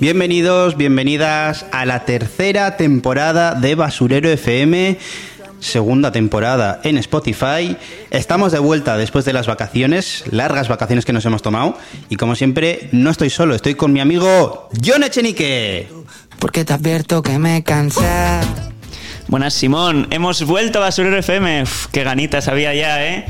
Bienvenidos, bienvenidas a la tercera temporada de Basurero FM, segunda temporada en Spotify. Estamos de vuelta después de las vacaciones, largas vacaciones que nos hemos tomado. Y como siempre, no estoy solo, estoy con mi amigo John Echenique. Porque te advierto que me cansé. Buenas, Simón. Hemos vuelto a Basurero FM. Uf, qué ganitas había ya, ¿eh?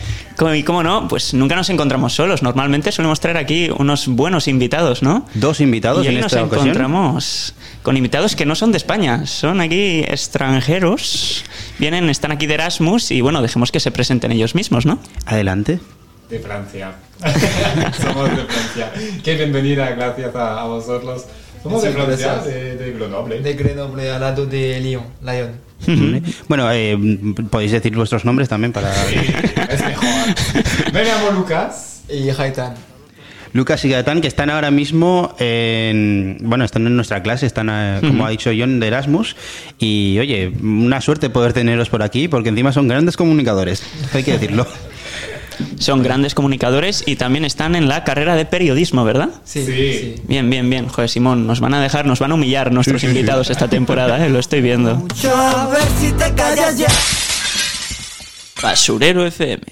Y cómo no, pues nunca nos encontramos solos. Normalmente solemos traer aquí unos buenos invitados, ¿no? Dos invitados y en nos esta ocasión. encontramos con invitados que no son de España, son aquí extranjeros. Vienen, están aquí de Erasmus y bueno, dejemos que se presenten ellos mismos, ¿no? Adelante. De Francia. Somos de Francia. Qué bienvenida, gracias a, a vosotros. Somos de Francia, de Grenoble. De Grenoble al lado de Lyon, Lyon. Bueno, eh, podéis decir vuestros nombres también para... Sí, es mejor. Me llamo Lucas. Y Haitán. Lucas y Gaetán, que están ahora mismo en. Bueno, están en nuestra clase, están, eh, como ha dicho John, de Erasmus. Y oye, una suerte poder teneros por aquí, porque encima son grandes comunicadores, hay que decirlo. Son grandes comunicadores y también están en la carrera de periodismo, ¿verdad? Sí, Sí. sí. Bien, bien, bien. Joder, Simón, nos van a dejar, nos van a humillar nuestros invitados esta temporada, ¿eh? lo estoy viendo. A ver si te callas ya. Basurero FM.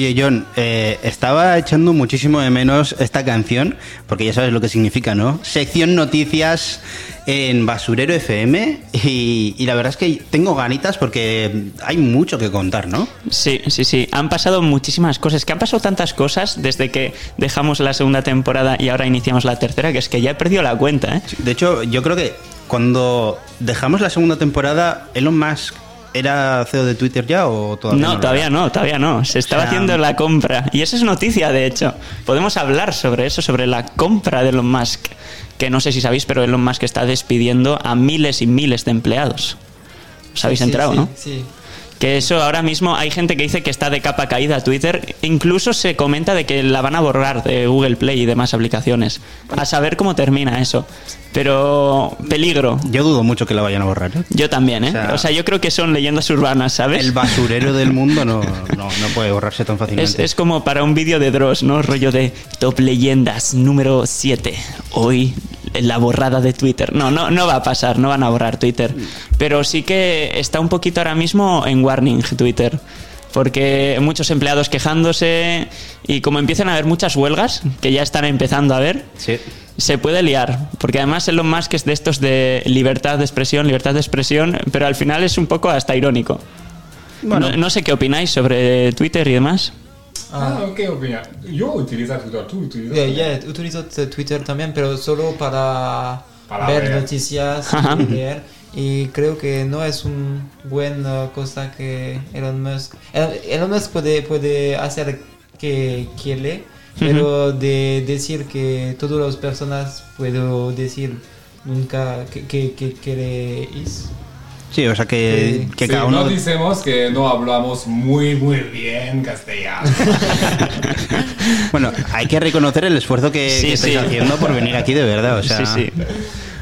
Oye, John, eh, estaba echando muchísimo de menos esta canción, porque ya sabes lo que significa, ¿no? Sección noticias en Basurero FM. Y, y la verdad es que tengo ganitas porque hay mucho que contar, ¿no? Sí, sí, sí. Han pasado muchísimas cosas. Que han pasado tantas cosas desde que dejamos la segunda temporada y ahora iniciamos la tercera, que es que ya he perdido la cuenta, ¿eh? De hecho, yo creo que cuando dejamos la segunda temporada, Elon Musk era CEO de Twitter ya o todavía No, lo todavía era? no, todavía no. Se estaba O sea, haciendo la compra. Y eso es noticia, de hecho. Podemos hablar sobre eso, sobre la compra de Elon Musk. Que no sé si sabéis, pero Elon Musk está despidiendo a miles y miles de empleados. ¿Os habéis Sí, enterado, sí, no? Sí. Que eso ahora mismo hay gente que dice que está de capa caída Twitter. Incluso se comenta de que la van a borrar de Google Play y demás aplicaciones. A saber cómo termina eso. Pero peligro. Yo dudo mucho que la vayan a borrar. ¿eh? Yo también, ¿eh? O sea- O sea, yo creo que son leyendas urbanas, ¿sabes? El basurero del mundo no, no, no puede borrarse tan Es, fácilmente. es como para un vídeo de Dross, ¿no? Rollo de Top Leyendas número 7. Hoy la borrada de Twitter. No, no, no va a pasar, no van a borrar Twitter. Pero sí que está un poquito ahora mismo en warning Twitter. Porque muchos empleados quejándose y como empiezan a haber muchas huelgas, que ya están empezando a ver, Sí. se puede liar. Porque además Elon Musk es de estos de libertad de expresión, libertad de expresión, pero al final es un poco hasta irónico. Bueno. No, no sé qué opináis sobre Twitter y demás. Ah, ¿qué opina? Yo utilizo Twitter, tú utilizas. Ya, ya, utilizo Twitter también, pero solo para, Para ver, ver. noticias y leer. Y creo que no es una buena cosa que Elon Musk... El- Elon Musk puede, puede hacer que quiere, pero de decir que todas las personas puedo decir nunca que, que, que queréis. Sí, o sea que, Sí. que Sí, cada uno... No decimos que no hablamos muy, muy bien castellano. Bueno, hay que reconocer el esfuerzo que, Sí, que estáis sí. haciendo por venir aquí de verdad. O sea, sí, sí.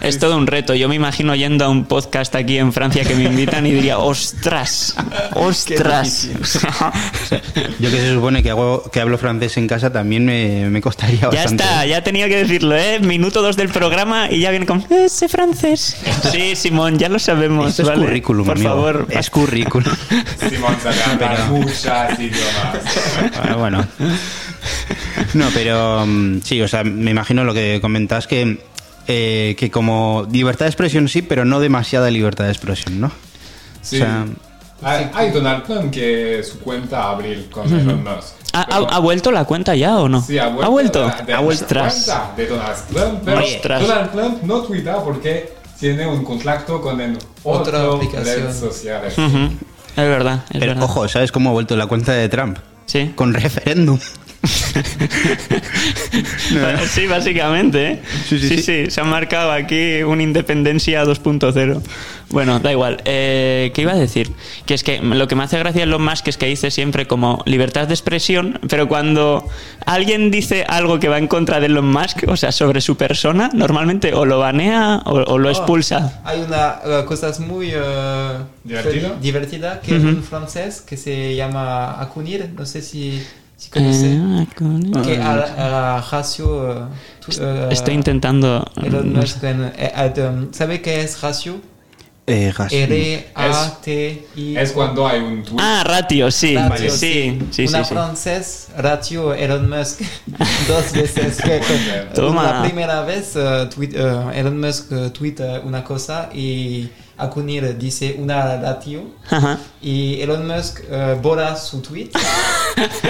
Es todo un reto. Yo me imagino yendo a un podcast aquí en Francia que me invitan y diría, ostras, ostras. Yo que se supone que, hago, que hablo francés en casa también me, me costaría ya bastante. está, ya tenía que decirlo, ¿eh? Minuto dos del programa y ya viene con, "Eh, sé francés. Sí, Simón, ya lo sabemos. Esto es currículum, Por amigo. favor. Es currículum. Simón muchas idiomas. Bueno. No, pero mm, sí, o sea, me imagino lo que comentas que, eh, que como libertad de expresión sí, pero no demasiada libertad de expresión, ¿no? Sí. O sea, hay, hay Donald Trump que su cuenta abril con Elon Musk. ¿Ha, ha- ha vuelto la cuenta ya o no? Sí, ha vuelto. ¿Ha vuelto? de- de Ha la vuelto. Cuenta de Donald Trump, pero Ostras. Donald Trump no tuita porque tiene un contrato con el Otra otro aplicación. red social. Ujú. Es verdad, es pero verdad. ojo, ¿sabes cómo ha vuelto la cuenta de Trump? Sí. Con referéndum. sí, básicamente. ¿eh? Sí, sí, sí, sí. sí, se ha marcado aquí una independencia 2.0. Bueno, da igual. Eh, ¿Qué iba a decir? Que es que lo que me hace gracia Elon Musk es que dice siempre como libertad de expresión, pero cuando alguien dice algo que va en contra de Elon Musk, o sea, sobre su persona, normalmente o lo banea o, o lo expulsa. Hay una uh, cosa muy uh, ¿Divertida? que es un francés que se llama Akunir, no sé si, si conoce. Eh, con- que a, a la ratio. uh, tu- uh, Estoy intentando... Elon no Musk sé. en- eh, at, um, ¿Sabe qué es ratio? Eh, gas- R-A-T-I. Es cuando hay un tweet. Ah, ratio, sí. Ratio, sí, sí, sí, Una sí. francés, ratio Elon Musk, dos veces. Toma. La primera vez uh, tweet- uh, Elon Musk uh, tuita una cosa y Akunir dice una ratio Ajá. y Elon Musk uh, borra su tweet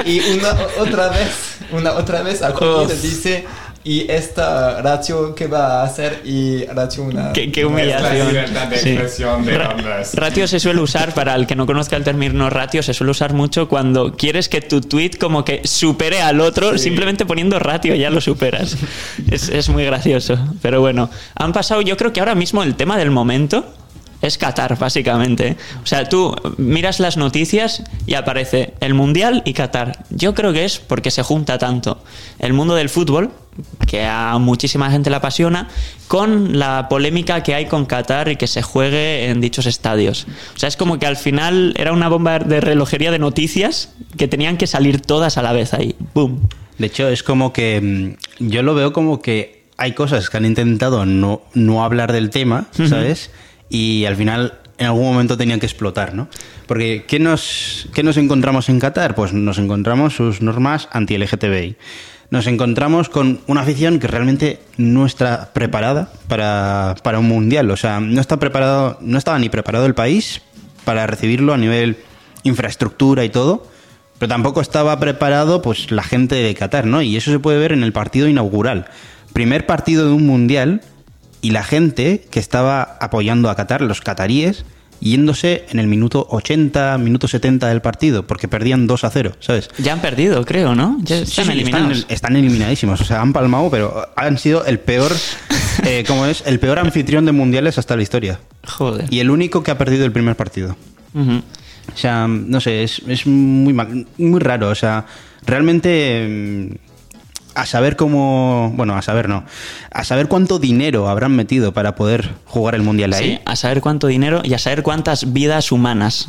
y una otra vez, una otra vez Akunir Uf. dice y esta ratio que va a hacer y ratio una... Qué, qué Es la humillación. libertad de Sí. expresión de Ra-. Ratio se suele usar, para el que no conozca el término ratio, se suele usar mucho cuando quieres que tu tweet como que supere al otro, simplemente poniendo ratio ya lo superas. Es, es muy gracioso. Pero bueno, han pasado, yo creo que ahora mismo el tema del momento es Qatar, básicamente. O sea, tú miras las noticias y aparece el Mundial y Qatar. Yo creo que es porque se junta tanto el mundo del fútbol, que a muchísima gente le apasiona, con la polémica que hay con Qatar y que se juegue en dichos estadios. O sea, es como que al final era una bomba de relojería de noticias que tenían que salir todas a la vez ahí. ¡Boom! De hecho, es como que mm, yo lo veo como que hay cosas que han intentado no, no hablar del tema, ¿sabes? Y al final en algún momento tenían que explotar, ¿no? Porque ¿qué nos, qué nos encontramos en Qatar? Pues nos encontramos sus normas anti-LGTBI. Nos encontramos con una afición que realmente no está preparada para, para un mundial. O sea, no está preparado, no estaba ni preparado el país para recibirlo a nivel infraestructura y todo. Pero tampoco estaba preparado pues la gente de Qatar, ¿no? Y eso se puede ver en el partido inaugural. Primer partido de un mundial y la gente que estaba apoyando a Qatar, los cataríes, yéndose en el minuto 80, minuto 70 del partido, porque perdían 2 a 0, ¿sabes? Ya han perdido, creo, ¿no? Ya están sí, eliminados. Están, están eliminadísimos, o sea, han palmado, pero han sido el peor, eh, ¿cómo es? El peor anfitrión de mundiales hasta la historia. Joder. Y el único que ha perdido el primer partido. O sea, no sé, es, es muy, mal- muy raro. O sea, realmente a saber cómo... Bueno, a saber no. A saber cuánto dinero habrán metido para poder jugar el Mundial ahí. Sí, a saber cuánto dinero y a saber cuántas vidas humanas.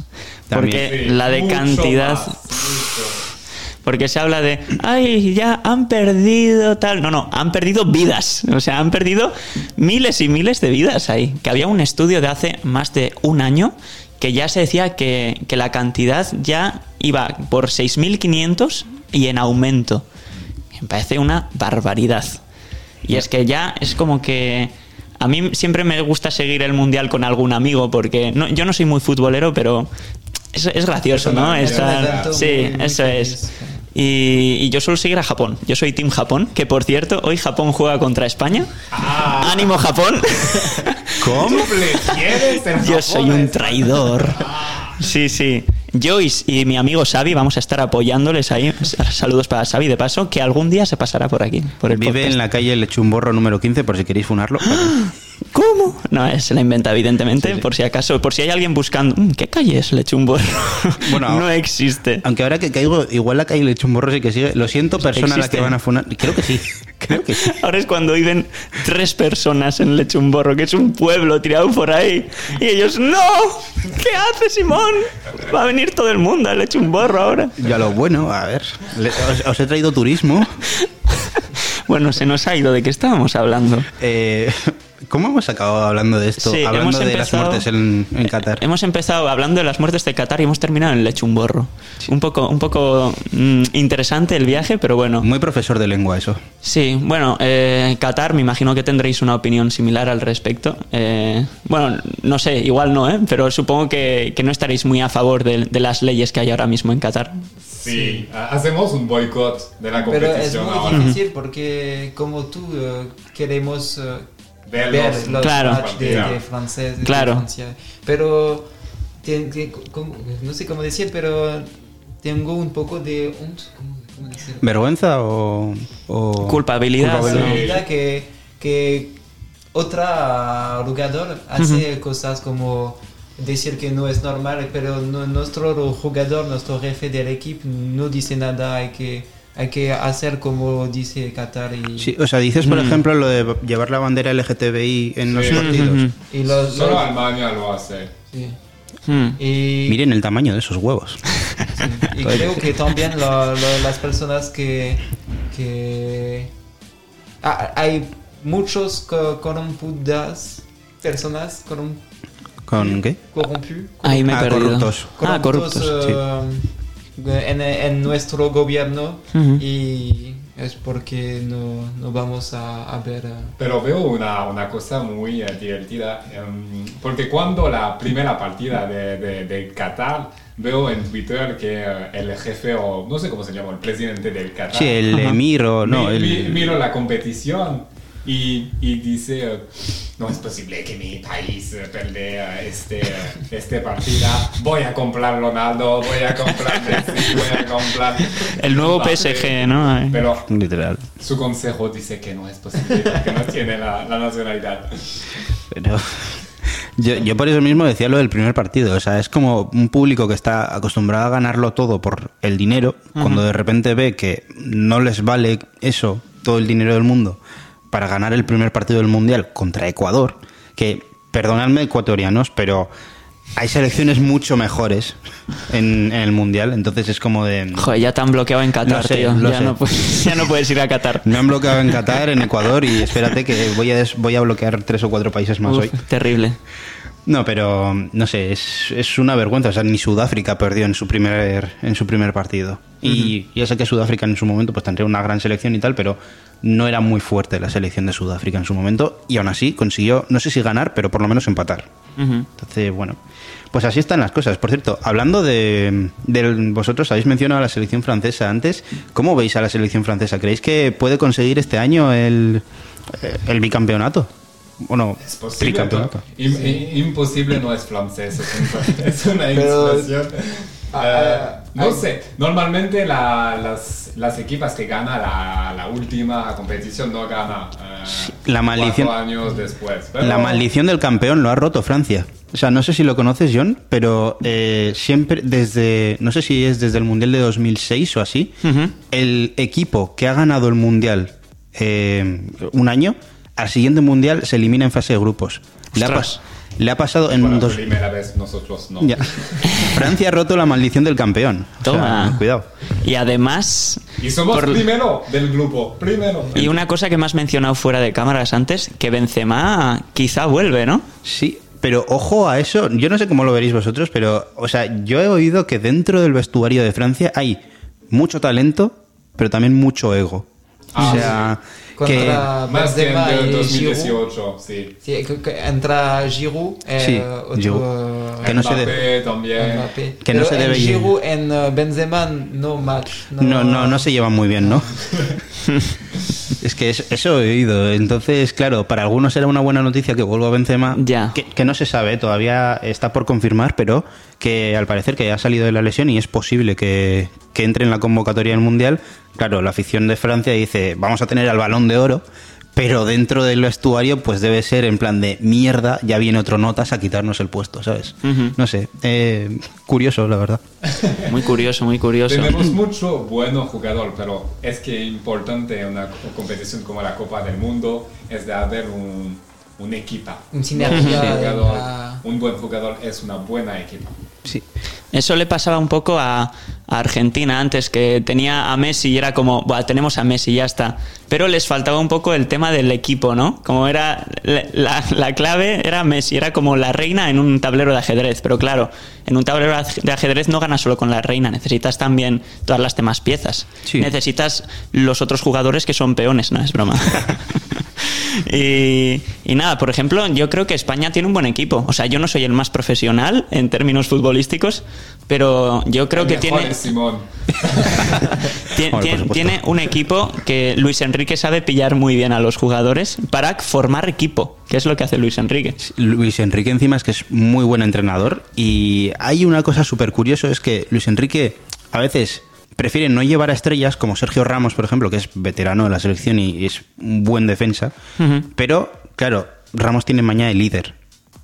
También. Porque Sí, la de mucho cantidad... más. Porque se habla de, ay, ya han perdido tal. No, no, han perdido vidas. O sea, han perdido miles y miles de vidas ahí. Que había un estudio de hace más de un año que ya se decía que, que la cantidad ya iba por 6.500 y en aumento. Me parece una barbaridad. Y es que ya es como que... A mí siempre me gusta seguir el mundial con algún amigo porque no, yo no soy muy futbolero, pero es, es gracioso, ¿no? Estar- sí, eso es. Y, y yo suelo seguir a Japón. Yo soy Team Japón, que por cierto, hoy Japón juega contra España. Ah. ¡Ánimo, Japón! ¿Cómo? ¿Le quieres ser Yo soy un traidor. Sí, sí. Joyce y mi amigo Xavi vamos a estar apoyándoles ahí. Saludos para Xavi, de paso, que algún día se pasará por aquí, por el Vive podcast. en la calle Lechumborro número 15, por si queréis funarlo. ¿Cómo? No, se la inventa, evidentemente, por si acaso, por si hay alguien buscando. "Mm, ¿Qué calle es Lechumborro? Bueno, no existe. Aunque ahora que caigo, igual la calle Lechumborro sí que sigue. Lo siento, persona a la que van a funar. Creo que sí. Creo que sí. Ahora es cuando viven tres personas en Lechumborro, que es un pueblo tirado por ahí. Y ellos, ¡no! ¿Qué hace Simón? Va a venir todo el mundo a Lechumborro ahora. Ya lo bueno, a ver. os, os he traído turismo. Bueno, se nos ha ido. ¿De qué estábamos hablando? Eh, ¿Cómo hemos acabado hablando de esto? Sí, hablando hemos de las muertes en, en Qatar. Hemos empezado hablando de las muertes de Qatar y hemos terminado en Lechumborro. Un poco, un poco mm, interesante el viaje, pero bueno. Muy profesor de lengua eso. Sí, bueno, eh, Qatar, me imagino que tendréis una opinión similar al respecto. Eh, bueno, no sé, igual no, ¿eh? pero supongo que, que no estaréis muy a favor de, de las leyes que hay ahora mismo en Qatar. Sí, ha- hacemos un boicot de la Pero es competición muy ahora. difícil porque como tú eh, queremos eh, Ver ver, los- los Claro. match de, francés, de Claro. Francia. Pero como- no sé cómo decir, pero tengo un poco de... un- ¿cómo- ¿cómo decir? ¿Vergüenza o...? o- Culpabilidad. Culpabilidad que, que otro jugador hace cosas como decir que no es normal, pero no- nuestro jugador, nuestro jefe del equipo no dice nada, hay que, hay que hacer como dice Qatar y, Sí, o sea, dices, por ejemplo, lo de llevar la bandera LGTBI en los Sí. partidos. y los, Solo los- Alemania lo hace. sí. Hmm. Y- Miren el tamaño de esos huevos. Y creo que también lo- lo- las personas que, que Ah, hay muchos co- corrompudas personas corrom- ¿Con qué? corrompu- Ahí me he Ah, perdido. corruptos. Ah, corruptos. eh, en, en nuestro gobierno Ujú. y es porque no, no vamos a, a ver eh, Pero veo una, una cosa muy eh, divertida, em, porque cuando la primera partida de, de, de Qatar, veo en Twitter que eh, el jefe, o no sé cómo se llama, el presidente del Qatar, Sí, el emir o no. mi- mi- el- miro la competición y, y dice, no es posible que mi país pierda este, este partida, voy a comprar Ronaldo, voy a comprar Messi, voy a comprar... El nuevo Mbappé". PSG, ¿no? Pero Literal. su consejo dice que no es posible, porque no tiene la, la nacionalidad. Pero yo, yo por eso mismo decía lo del primer partido. O sea, es como un público que está acostumbrado a ganarlo todo por el dinero, cuando de repente ve que no les vale eso, todo el dinero del mundo, para ganar el primer partido del Mundial contra Ecuador, que, perdonadme ecuatorianos, pero hay selecciones mucho mejores en, en el Mundial, entonces es como de... Joder, ya te han bloqueado en Qatar, sé, tío. Ya no, puedes, ya no puedes ir a Qatar. Me han bloqueado en Qatar, en Ecuador, y espérate que voy a, des- voy a bloquear tres o cuatro países más Uf, hoy. terrible. No, pero no sé, es, es una vergüenza. O sea, ni Sudáfrica perdió en su primer, en su primer partido. Y ya sé que Sudáfrica en su momento pues tendría una gran selección y tal, pero no era muy fuerte la selección de Sudáfrica en su momento. Y aún así consiguió, no sé si ganar, pero por lo menos empatar. Entonces, bueno, pues así están las cosas. Por cierto, hablando de, de- vosotros, habéis mencionado a la selección francesa antes. ¿Cómo veis a la selección francesa? ¿Creéis que puede conseguir este año el, el bicampeonato? Bueno, Es posible. tricampeonato. ¿no? Imposible no es francés, es, un- es una expresión. Ah, Eh, ah, no ah. sé, normalmente la- las, las equipas que ganan la, la última competición no ganan eh, La maldición- cuatro años después. Pero- La maldición del campeón lo ha roto Francia. O sea, no sé si lo conoces, John, pero eh, siempre desde, no sé si es desde el Mundial de 2006 o así, el equipo que ha ganado el Mundial eh, un año, al siguiente Mundial se elimina en fase de grupos. Le ha, Ostras. pas- le ha pasado en Bueno, dos... primera vez nosotros no. Ya. Francia ha roto la maldición del campeón. O sea, Toma. cuidado. Y además, Y somos Por- primero del grupo, primero. y una cosa que me has mencionado fuera de cámaras antes, que Benzema quizá vuelve, ¿no? Sí, pero ojo a eso. Yo no sé cómo lo veréis vosotros, pero, o sea, yo he oído que dentro del vestuario de Francia hay mucho talento, pero también mucho ego. Ah, o sea. Contra Más que en el. 2018, sí. Sí, que- que entra Giroud, eh, Sí, otro, Giroud. Que no se Mbappé debe- también. Mbappé. que no Pero se en debe ir. Giroud en eh, Benzema no match. No, no, no se llevan muy bien, ¿no? es que es- eso he oído. Entonces, claro, para algunos era una buena noticia que vuelva Benzema. Ya. Que, que no se sabe, todavía está por confirmar, pero que al parecer que ha salido de la lesión y es posible que, que entre en la convocatoria del Mundial. Claro, la afición de Francia dice, vamos a tener al balón de oro. Pero dentro del vestuario, pues debe ser en plan de mierda, ya viene otro notas a quitarnos el puesto, ¿sabes? No sé, eh, curioso, la verdad. Muy curioso, muy curioso. Tenemos mucho bueno jugador, pero es que importante en una co- competición como la Copa del Mundo es de haber un, un equipa. Un jugador, un buen jugador es una buena equipa. Sí. Eso le pasaba un poco a, a Argentina antes, que tenía a Messi y era como, Buah, tenemos a Messi, ya está. Pero les faltaba un poco el tema del equipo, ¿no? Como era, la, la- la clave era Messi, era como la reina en un tablero de ajedrez. Pero claro, en un tablero de ajedrez no ganas solo con la reina, necesitas también todas las demás piezas. Sí. Necesitas los otros jugadores que son peones, no es broma. Y, y nada, por ejemplo, yo creo que España tiene un buen equipo. O sea, yo no soy el más profesional en términos futbolísticos, pero yo creo El que mejor tiene, Simón. Hombre, tiene un equipo que Luis Enrique sabe pillar muy bien a los jugadores para formar equipo, que es lo que hace Luis Enrique. Luis Enrique encima es que es muy buen entrenador y hay una cosa súper curiosa, es que Luis Enrique a veces prefieren no llevar a estrellas como Sergio Ramos, por ejemplo, que es veterano de la selección y es un buen defensa. Pero, claro, Ramos tiene mañana de líder.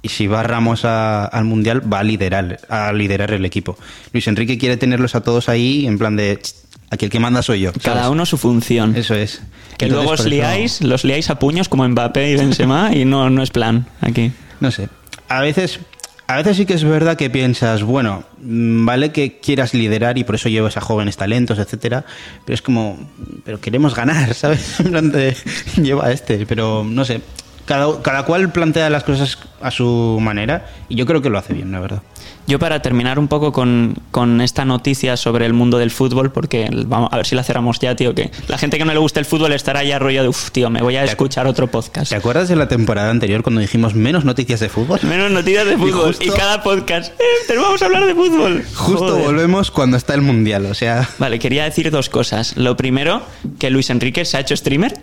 Y si va Ramos a- al Mundial, va a liderar, a liderar el equipo. Luis Enrique quiere tenerlos a todos ahí en plan de... "Ch, Aquí el que manda soy yo. ¿sabes? Cada uno su función. Eso es. que Entonces, luego os eso- liáis, los liáis a puños como Mbappé y Benzema y no, no es plan aquí. No sé. A veces, a veces sí que es verdad que piensas, bueno, mm, vale que quieras liderar y por eso llevas a jóvenes talentos, etcétera, pero es como, pero queremos ganar, ¿sabes? En plan de, lleva a este, pero no sé. Cada, cada cual plantea las cosas a su manera y yo creo que lo hace bien, la verdad. Yo para terminar un poco con, con esta noticia sobre el mundo del fútbol, porque vamos a ver si la cerramos ya, tío, que la gente que no le gusta el fútbol estará ya rollo de, uff, tío, me voy a escuchar otro podcast. ¿Te acuerdas de la temporada anterior cuando dijimos menos noticias de fútbol? Menos noticias de fútbol. Y, justo- cada podcast, eh, te vamos a hablar de fútbol. Justo Joder. volvemos cuando está el mundial, o sea, Vale, quería decir dos cosas. Lo primero, que Luis Enrique se ha hecho streamer.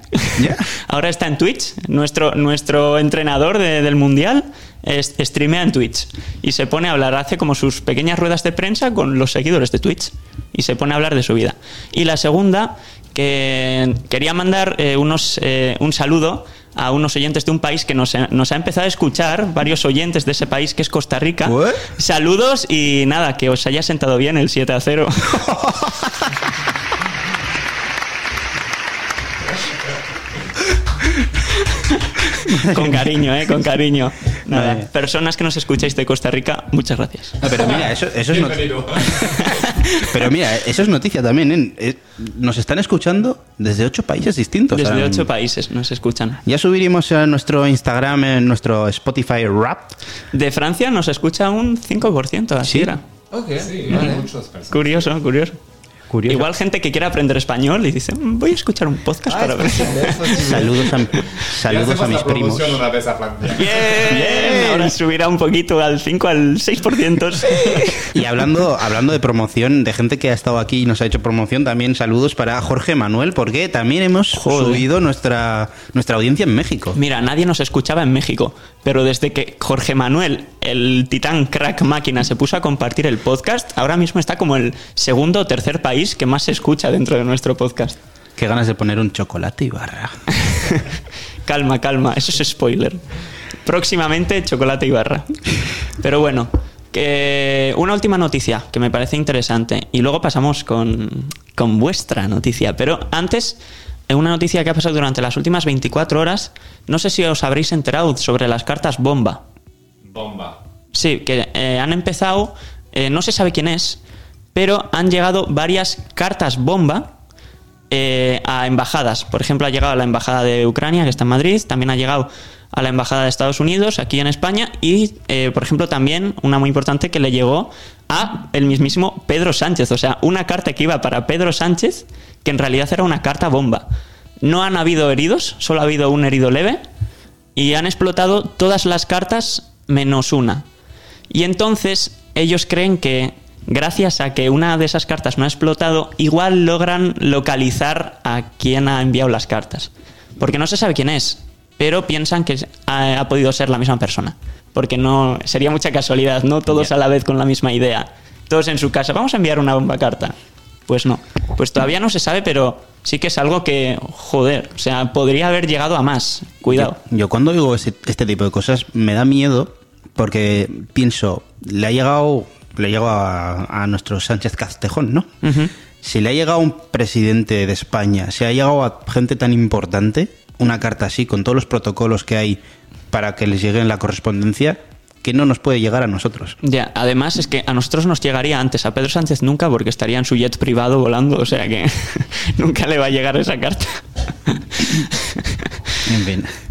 Ya. Ahora está en Twitch. Nuestro, nuestro entrenador de- del Mundial streamea en Twitch. Y se pone a hablar, hace como sus pequeñas ruedas de prensa con los seguidores de Twitch. Y se pone a hablar de su vida. Y la segunda, que quería mandar eh, unos, eh, un saludo a unos oyentes de un país que nos, ha- nos ha empezado a escuchar, varios oyentes de ese país que es Costa Rica. Saludos y nada, que os haya sentado bien el 7 a 0. con cariño, eh, con cariño. Nada, Vale. personas que nos escucháis de Costa Rica, muchas gracias. No, pero mira, eso, eso es not- Bienvenido. Pero mira, eso es noticia también. ¿eh? Eh, Nos están escuchando desde ocho países distintos. Desde ocho países nos escuchan. Ya subiremos a nuestro Instagram, en nuestro Spotify Rap. De Francia nos escucha un 5%, así Sí. era. Ok, Sí, vale. muchas personas. Curioso, curioso. Curioso. Igual gente que quiere aprender español y dice, "Mm, voy a escuchar un podcast Ah, para ver. Saludos a, saludos a mis la primos. una vez a Francia. Bien, ahora subirá un poquito al 5, al 6%. Y hablando, hablando de promoción, de gente que ha estado aquí y nos ha hecho promoción, también saludos para Jorge Manuel, porque también hemos Joder. subido nuestra, nuestra audiencia en México. Mira, nadie nos escuchaba en México, pero desde que Jorge Manuel, el titán crack máquina, se puso a compartir el podcast, ahora mismo está como el segundo o tercer país que más se escucha dentro de nuestro podcast. Qué ganas de poner un chocolate y barra. calma, calma, eso es spoiler. Próximamente chocolate y barra. Pero bueno, que una última noticia que me parece interesante y luego pasamos con, con vuestra noticia. Pero antes, eh, una noticia que ha pasado durante las últimas 24 horas, no sé si os habréis enterado sobre las cartas bomba. Bomba. Sí, que eh, han empezado, eh, no se sabe quién es, pero han llegado varias cartas bomba eh, a embajadas. Por ejemplo, ha llegado a la embajada de Ucrania, que está en Madrid, también ha llegado a la embajada de Estados Unidos, aquí en España, y, eh, por ejemplo, también una muy importante que le llegó a el mismísimo Pedro Sánchez. O sea, una carta que iba para Pedro Sánchez, que en realidad era una carta bomba. No han habido heridos, solo ha habido un herido leve, y han explotado todas las cartas menos una. Y entonces ellos creen que gracias a que una de esas cartas no ha explotado, igual logran localizar a quien ha enviado las cartas. Porque no se sabe quién es, pero piensan que ha, ha podido ser la misma persona. Porque no sería mucha casualidad, no todos a la vez con la misma idea. Todos en su casa, vamos a enviar una bomba carta. Pues no. Pues todavía no se sabe, pero sí que es algo que, joder, o sea, podría haber llegado a más. Cuidado. Yo, yo cuando digo este tipo de cosas me da miedo porque pienso, le ha llegado, le llegado a, a nuestro Sánchez Castejón, ¿no? Si le ha llegado a un presidente de España, si ha llegado a gente tan importante, una carta así, con todos los protocolos que hay para que les llegue en la correspondencia, que no nos puede llegar a nosotros. Ya, además es que a nosotros nos llegaría antes, a Pedro Sánchez nunca, porque estaría en su jet privado volando, o sea que nunca le va a llegar esa carta.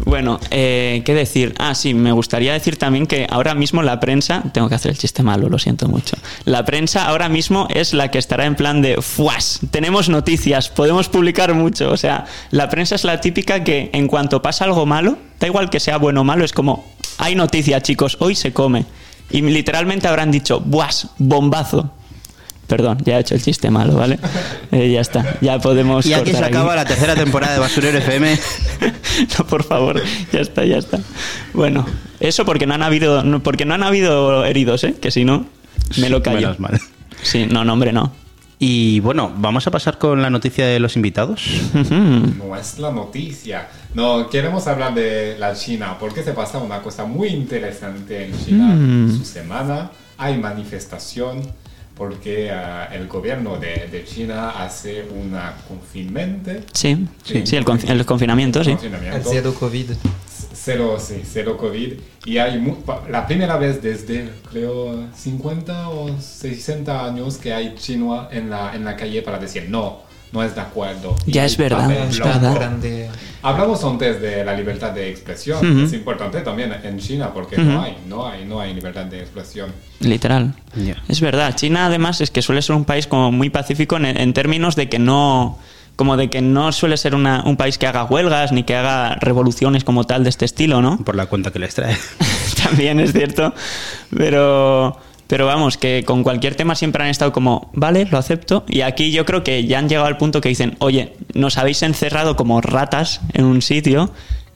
Bueno, eh, ¿qué decir? Ah, sí, me gustaría decir también que ahora mismo la prensa, tengo que hacer el chiste malo, lo siento mucho. La prensa ahora mismo es la que estará en plan de, ¡fuas! Tenemos noticias, podemos publicar mucho. O sea, la prensa es la típica que en cuanto pasa algo malo, da igual que sea bueno o malo, es como, hay noticia, chicos, hoy se come. Y literalmente habrán dicho, ¡buas! ¡Bombazo! Perdón, ya he hecho el chiste malo, ¿vale? Eh, ya está, ya podemos. Y aquí se cortar acaba la tercera temporada de Basurero FM. no, por favor, ya está, ya está. Bueno, eso porque no han habido, no- porque no han habido heridos, ¿eh? Que si no, me lo callo. Menos mal. Sí, no, no, hombre, no. Y bueno, vamos a pasar con la noticia de los invitados. Ujú. Nuestra noticia. No, queremos hablar de la China porque se pasa una cosa muy interesante en China. Su semana hay manifestación porque ah, el gobierno de, de China hace una confinamiento. Sí, Sí. sí, el, confi- el confinamiento, sí. El confinamiento. cero COVID. Cero, sí, cero COVID. Y hay mu- la primera vez desde, creo, 50 o 60 años que hay chino en la, en la calle para decir no, no es de acuerdo. Y Ya es verdad, es verdad. grande. Hablamos antes de la libertad de expresión. Ujú. Es importante también en China porque Ujú. no hay, no hay, no hay libertad de expresión. Literal. Ya. Es verdad. China además es que suele ser un país como muy pacífico en, en términos de que no como de que no suele ser una- un país que haga huelgas ni que haga revoluciones como tal de este estilo, ¿no? Por la cuenta que les trae. También es cierto. Pero, pero vamos, que con cualquier tema siempre han estado como, vale, lo acepto. Y aquí yo creo que ya han llegado al punto que dicen, oye, nos habéis encerrado como ratas en un sitio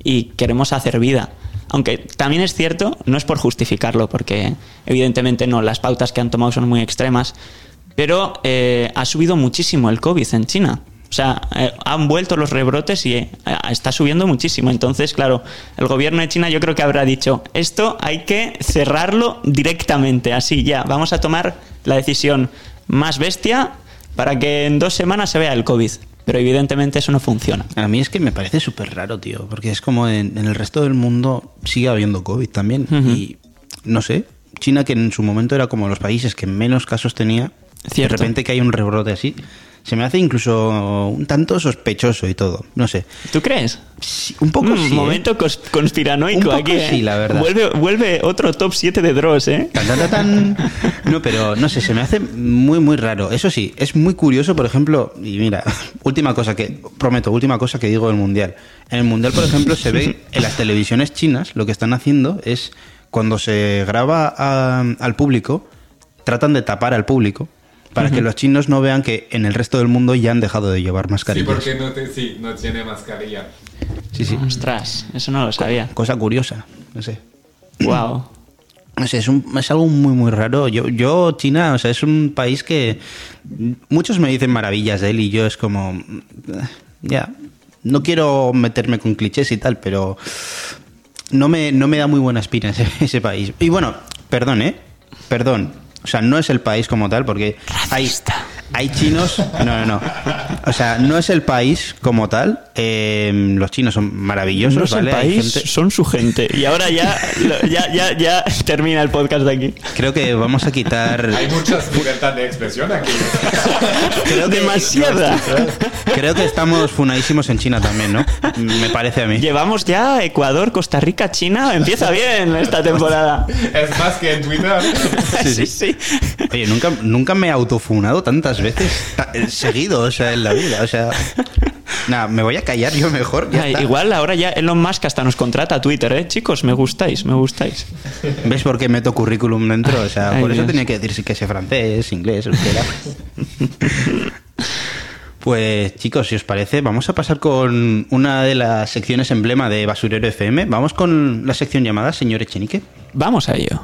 y queremos hacer vida. Aunque también es cierto, no es por justificarlo, porque evidentemente no, las pautas que han tomado son muy extremas, pero eh, ha subido muchísimo el COVID en China. O sea, eh, han vuelto los rebrotes y eh, está subiendo muchísimo. Entonces, claro, el gobierno de China yo creo que habrá dicho, esto hay que cerrarlo directamente, así ya, vamos a tomar la decisión más bestia para que en dos semanas se vea el COVID. Pero evidentemente eso no funciona. A mí es que me parece súper raro, tío, porque es como en, en el resto del mundo sigue habiendo COVID también. Y no sé, China que en su momento era como los países que menos casos tenía, Cierto. de repente que hay un rebrote así, se me hace incluso un tanto sospechoso y todo, no sé. ¿Tú crees? Sí, un poco Mm, sí. ¿eh? momento cons- conspiranoico Un poco aquí. ¿eh? sí, la verdad. Vuelve, vuelve otro top 7 de Dross, ¿eh? Tan, tan, tan, tan. No, pero no sé, se me hace muy, muy raro. Eso sí, es muy curioso, por ejemplo, y mira, última cosa que, prometo, última cosa que digo del Mundial. En el Mundial, por ejemplo, se ve en las televisiones chinas, lo que están haciendo es, cuando se graba a- al público, tratan de tapar al público para que los chinos no vean que en el resto del mundo ya han dejado de llevar Sí, mascarillas. porque no, te, sí, no tiene mascarilla. Sí, sí. Ostras, eso no lo sabía. Cosa curiosa, no sé. Wow. No sé, es, un- es algo muy, muy raro. Yo, yo, China, o sea, es un país que muchos me dicen maravillas de él y yo es como, eh, ya, no quiero meterme con clichés y tal, pero no me, no me da muy buena espina ese, ese país. Y bueno, perdón, ¿eh? Perdón. O sea, no es el país como tal, porque hay, hay chinos. No, no, no. O sea, no es el país como tal. Eh, los chinos son maravillosos, No es ¿vale? el Hay país, gente- son su gente. Y ahora ya, ya, ya, ya termina el podcast de aquí. Creo que vamos a quitar. Hay mucha libertad de expresión aquí. Creo que, Demasiada. creo que estamos funadísimos en China también, ¿no? Me parece a mí. Llevamos ya Ecuador, Costa Rica, China. Empieza bien esta temporada. Es más que en Twitter. Sí, sí. Oye, nunca, nunca me he autofunado tantas veces ta- eh, seguido, o sea, en la vida. O sea, nada, me voy a callar yo mejor. ya Ya, está. igual ahora ya Elon Musk hasta nos contrata a Twitter, ¿eh? Chicos, me gustáis, me gustáis. ¿Ves por qué meto currículum dentro? O sea, Ay, por eso tenía que decir que sé francés, inglés, euskera. Pues chicos, si os parece, vamos a pasar con una de las secciones emblema de Basurero FM. Vamos con la sección llamada Señor Echenique. Vamos a ello.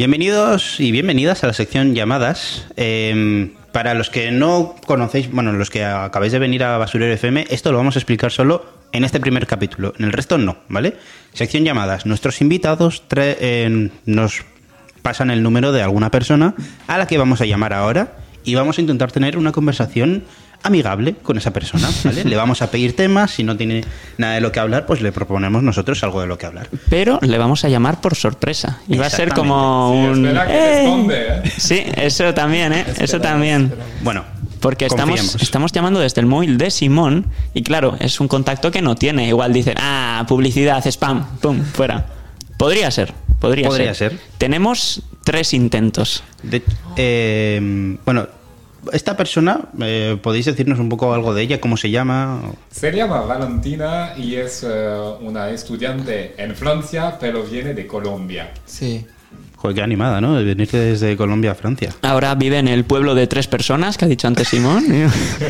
Bienvenidos y bienvenidas a la sección llamadas. Eh, para los que no conocéis, bueno, los que acabáis de venir a Basurero FM, esto lo vamos a explicar solo en este primer capítulo. En el resto no, ¿vale? Sección llamadas. Nuestros invitados eh, nos pasan el número de alguna persona a la que vamos a llamar ahora y vamos a intentar tener una conversación amigable con esa persona, ¿vale? Le vamos a pedir temas, si no tiene nada de lo que hablar, pues le proponemos nosotros algo de lo que hablar. Pero le vamos a llamar por sorpresa. Y va a ser como Sí, un. espera que ¡Eh! responde, ¿eh? Sí, eso también, ¿eh? Eso también. Bueno, Porque estamos, confiemos. estamos llamando desde el móvil de Simón y claro, es un contacto que no tiene. Igual dicen, ah, publicidad, spam, pum, fuera. Podría ser, podría, Podría ser. Tenemos tres intentos. De- eh, bueno, esta persona, eh, ¿podéis decirnos un poco algo de ella? ¿Cómo se llama? Se llama Valentina y es eh, una estudiante en Francia, pero viene de Colombia. Sí. Joder, qué animada, ¿no? De venirte desde Colombia a Francia. Ahora vive en el pueblo de tres personas, que ha dicho antes Simón.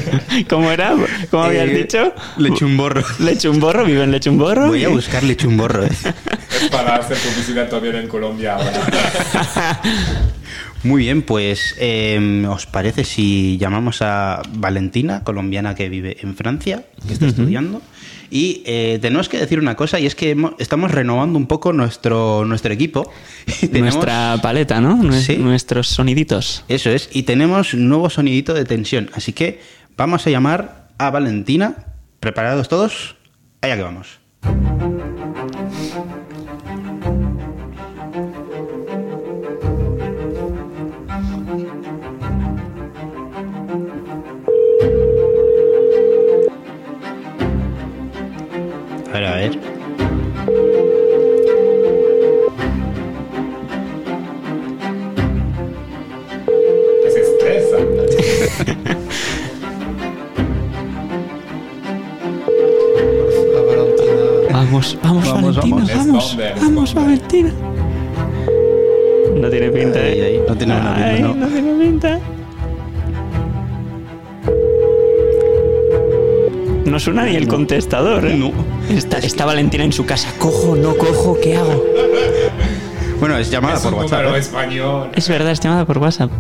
¿Cómo era? ¿Cómo habías Eh, dicho? Lechumborro. Lechumborro, vive en Lechumborro. Voy a buscar lechumborro, ¿eh? Es para hacer publicidad también en Colombia ahora. Muy bien, pues eh, ¿os parece si llamamos a Valentina, colombiana que vive en Francia, que está estudiando? Y eh, tenemos que decir una cosa, y es que hemos- estamos renovando un poco nuestro, nuestro equipo. Tenemos- Nuestra paleta, ¿no? Nue- Sí. Nuestros soniditos. Eso es, y tenemos un nuevo sonidito de tensión. Así que vamos a llamar a Valentina. ¿Preparados todos? Allá que vamos. Vamos, vamos, Vamos, Valentina, vamos. vamos. Valentina. No tiene pinta, Ahí, ¿eh? ahí, no tiene pinta, Ay, no. no tiene pinta. No suena ni el contestador, ¿eh? No. Está, está Valentina en su casa. ¿Cojo, no cojo? ¿Qué hago? Bueno, es llamada Es por un WhatsApp. ¿eh? español. Es verdad, es llamada por WhatsApp.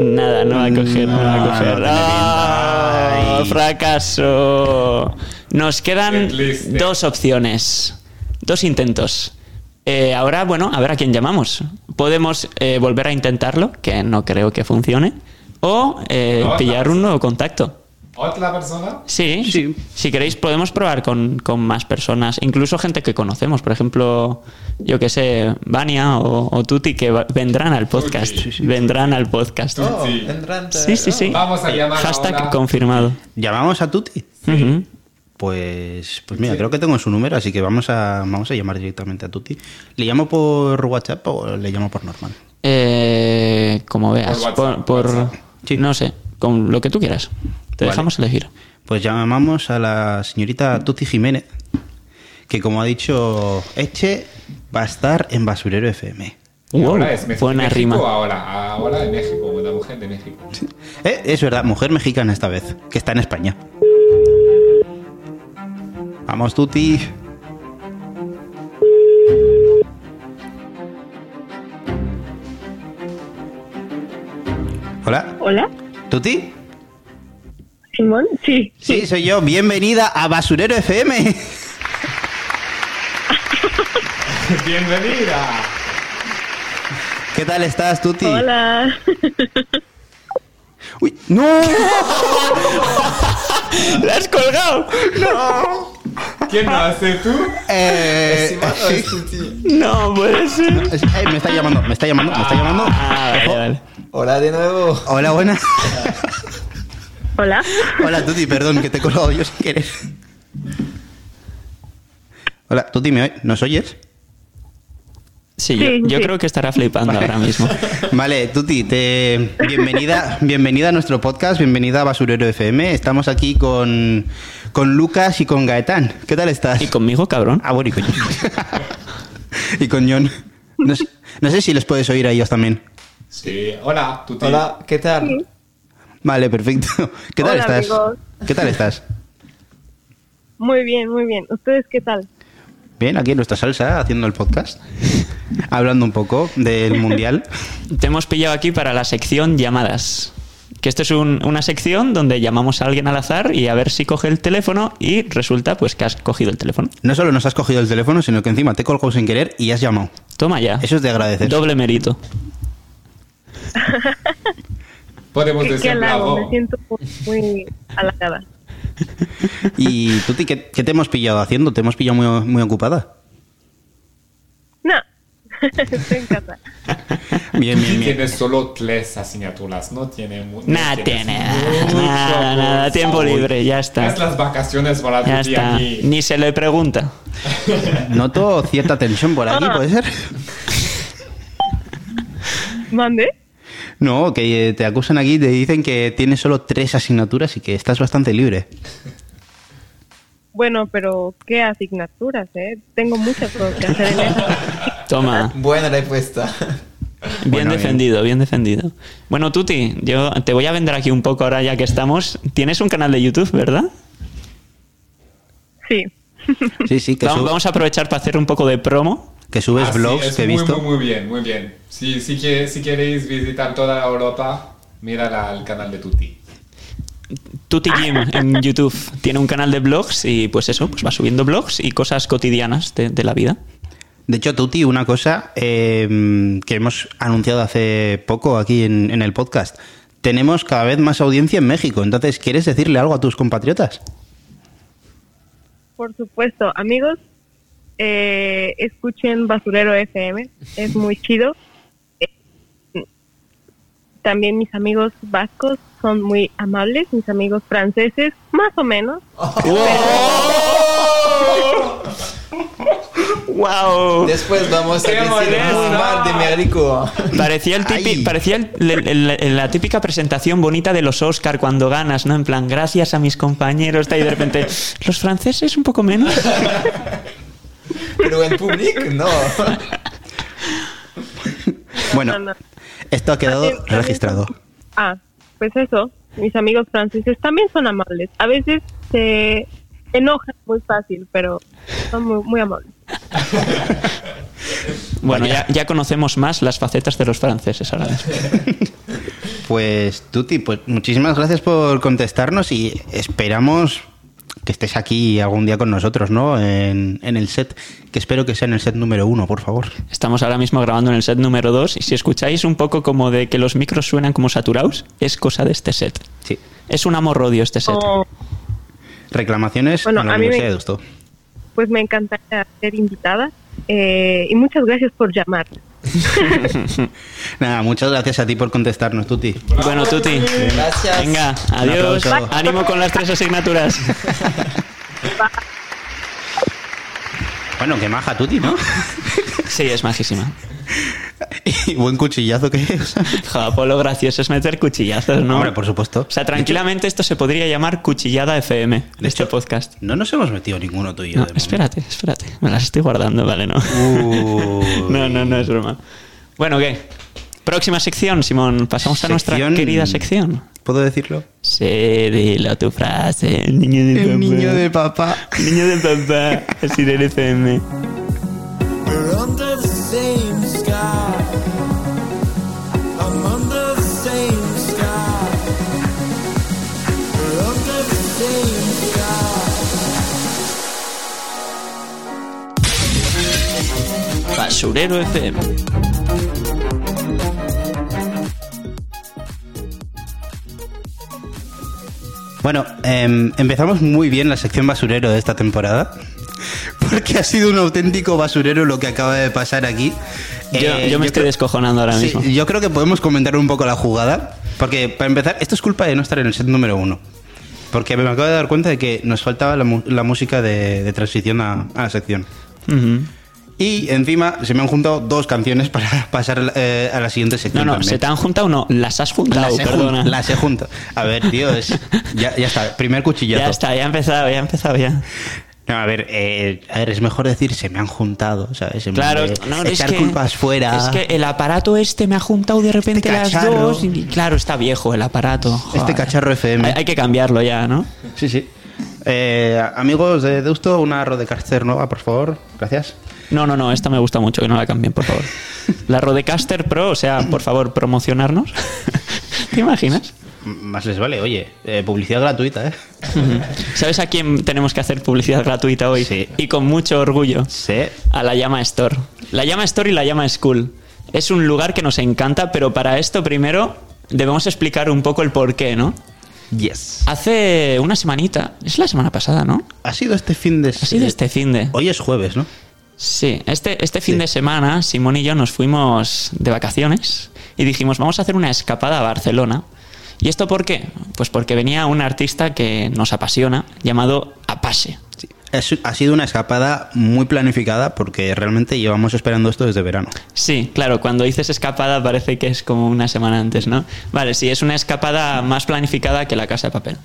Nada, no va a coger, no, va a coger. no ¡Ah! fracaso. Nos quedan dos opciones, dos intentos. Eh, ahora, bueno, a ver a quién llamamos. Podemos eh, volver a intentarlo, que no creo que funcione, o eh, No, pillar un nuevo contacto. ¿Otra persona? Sí, Sí. Si queréis, podemos probar con, con más personas, incluso gente que conocemos. Por ejemplo, yo que sé, Vania o, o Tuti, que va- vendrán al podcast. Tuti. Vendrán al podcast. Oh, Sí. Sí, sí, sí. Vamos a llamar Hashtag ahora. confirmado. ¿Llamamos a Tuti? Pues, pues mira, creo que tengo su número, así que vamos a, vamos a llamar directamente a Tuti. ¿Le llamo por WhatsApp o le llamo por normal? Eh, como veas, Por por, WhatsApp, por- WhatsApp. Sí. no sé, con lo que tú quieras. Te Vale. dejamos elegir. Pues llamamos a la señorita Tuti Jiménez, que como ha dicho Eche, va a estar en Basurero FM. Y Wow, ahora es Mex- buena México rima. Ahora, ahora en México, una mujer de México. Eh, es verdad, mujer mexicana esta vez, que está en España. Vamos, Tuti. Hola, Hola, ¿Tuti? Simón. Sí, Sí, soy yo. Bienvenida a Basurero FM. ¡Bienvenida! ¿Qué tal estás, Tuti? hola. Uy, no. ¡La has colgado! ¿Quién lo hace tú? Eh, Simón o es Tuti? No puede ser. eh, me está llamando, me está llamando, me está llamando. Ah, vale, vale. Hola de nuevo. Hola, buenas. Hola. Hola, Tuti, perdón, que te he colgado yo sin querer. Hola, Tuti, ¿me oy- ¿nos oyes? Sí, yo, Sí, yo sí. creo que estará flipando ahora mismo. Vale, Tuti, te... bienvenida, bienvenida a nuestro podcast, bienvenida a Basurero FM. Estamos aquí con, con Lucas y con Gaetán. ¿Qué tal estás? ¿Y conmigo, cabrón? Ah, bueno, y con y con John. No sé, no sé si les puedes oír a ellos también. Sí. Hola, tú Hola, ¿qué tal? Sí. Vale, perfecto. ¿Qué tal Hola, estás? amigos. ¿Qué tal estás? Muy bien, muy bien. ¿Ustedes qué tal? Bien, aquí en nuestra salsa, haciendo el podcast, hablando un poco del mundial. Te hemos pillado aquí para la sección llamadas. Que esto es un- una sección donde llamamos a alguien al azar y a ver si coge el teléfono y resulta pues que has cogido el teléfono. No solo nos has cogido el teléfono, sino que encima te he colgado sin querer y has llamado. Toma ya. Eso es de agradecer. Doble mérito. Podemos ¿Qué, qué decir halago? Me bravo. siento muy halagada. ¿Y tú qué, qué te hemos pillado haciendo? ¿Te hemos pillado muy, muy ocupada? No, estoy en casa. Bien, bien, bien. Tiene solo tres asignaturas, no tiene mu- no Nada tienes tiene. mucho Nada, Tiempo libre, ya está. Es las vacaciones para Ya tu día está. aquí. Ni se le pregunta. Noto cierta tensión por aquí, ¿puede ser? ¿Mande? No, que eh, te acusan aquí, te dicen que tienes solo tres asignaturas y que estás bastante libre. Bueno, pero ¿qué asignaturas, eh? Tengo muchas cosas que hacer en eso. Toma. Buena respuesta. Bien Bueno, defendido, bien defendido. Bueno, Tuti, yo te voy a vender aquí un poco ahora ya que estamos. Tienes un canal de YouTube, ¿verdad? Sí. Sí, sí, que, vamos a aprovechar para hacer un poco de promo. Que subes Ah, sí, vlogs es que he muy, visto. Muy, muy bien, muy bien. Si, si, que- si queréis visitar toda Europa, mira al canal de Tutti. Tuti Jim en YouTube tiene un canal de blogs y pues eso, pues va subiendo blogs y cosas cotidianas de, de la vida. De hecho, Tuti, una cosa eh, que hemos anunciado hace poco aquí en, en el podcast. Tenemos cada vez más audiencia en México. Entonces, ¿quieres decirle algo a tus compatriotas? Por supuesto, amigos, eh, escuchen Basurero FM, es muy chido. Eh, También mis amigos vascos son muy amables, mis amigos franceses, más o menos. ¡Wow! Después vamos a ¡Qué decir de México. Parecía, el tipi- parecía el- el- el- la típica presentación bonita de los Oscar cuando ganas, ¿no? En plan, gracias a mis compañeros, y de repente, los franceses un poco menos. Pero en público, no. Bueno, No, no. esto ha quedado registrado. Ah, pues eso, mis amigos franceses también son amables. A veces se enojan muy fácil, pero son muy, muy amables. Bueno, ya, ya conocemos más las facetas de los franceses ahora mismo. Pues, Tuti, pues muchísimas gracias por contestarnos y esperamos que estés aquí algún día con nosotros, ¿no? En, en el set, que espero que sea en el set número uno, por favor. Estamos ahora mismo grabando en el set número 2 y si escucháis un poco como de que los micros suenan como saturados, es cosa de este set. Sí. Es un amor-odio este set. Oh, Reclamaciones Bueno, a la a mí me- de pues me encantaría ser invitada eh, y muchas gracias por llamar. Nada, muchas gracias a ti por contestarnos, Tuti. Bueno, Tuti, Gracias. venga, adiós. Ánimo con las tres asignaturas. Bueno, qué maja Tuti, ¿no? Sí, es majísima. y buen cuchillazo que es. Pues lo gracioso es meter cuchillazos, ¿no? Hombre, por supuesto. O sea, tranquilamente esto se podría llamar Cuchillada FM, de este hecho, podcast. No nos hemos metido ninguno tuyo. No, de momento. espérate, espérate. Me las estoy guardando, vale, no. Uy. No, no, no es broma. Bueno, ¿qué? Próxima sección, Simón. Pasamos a nuestra querida sección. ¿Puedo decirlo? Sí, dilo tu frase. Niño de papá. El niño de papá. Niño de papá. Así del FM. We're under the same Basurero FM. Bueno, em, empezamos muy bien la sección basurero de esta temporada. Porque ha sido un auténtico basurero lo que acaba de pasar aquí. Yo, Eh, yo me estoy creo- descojonando ahora Sí, mismo. yo creo que podemos comentar un poco la jugada. Porque, para empezar, esto es culpa de no estar en el set número uno. Porque me acabo de dar cuenta de que nos faltaba la, música de, de transición a, a la sección. Y encima se me han juntado dos canciones para pasar eh, a la siguiente No, sección. no, también. ¿se te han juntado no? Las has juntado, las he, jun- perdona. las he juntado. A ver, tío, es- ya, ya está. Primer cuchillazo. Ya está, ya ha empezado, ya ha empezado ya. No, a ver, eh, a ver, es mejor decir se me han juntado, ¿sabes? En Claro, de no, echar que, culpas fuera. es que el aparato este me ha juntado de repente Este las dos y claro, está viejo el aparato. Este cacharro FM. Hay, hay que cambiarlo ya, ¿no? Sí, sí. Eh, amigos de Deusto, una Rodecaster nueva, por favor. Gracias. No, no, no, esta me gusta mucho, que no la cambien, por favor. La Rodecaster Pro, o sea, por favor, promocionarnos. ¿Te imaginas? Más les vale, oye, eh, publicidad gratuita, ¿eh? ¿Sabes a quién tenemos que hacer publicidad gratuita hoy? Sí. Y con mucho orgullo. Sí. A la Llama Store. La Llama Store y la Llama School. Es un lugar que nos encanta, pero para esto primero debemos explicar un poco el porqué, ¿no? Yes. Hace una semanita, es la semana pasada, ¿no? Ha sido este fin de... Ha sido este fin de... Hoy es jueves, ¿no? Sí, este, este fin Sí. de semana Simón y yo nos fuimos de vacaciones y dijimos, vamos a hacer una escapada a Barcelona. ¿Y esto por qué? Pues porque venía un artista que nos apasiona, llamado Apache. Sí. Es- ha sido una escapada muy planificada porque realmente llevamos esperando esto desde verano. Sí, claro, cuando dices escapada parece que es como una semana antes, ¿no? Vale, sí, es una escapada más planificada que la casa de papel.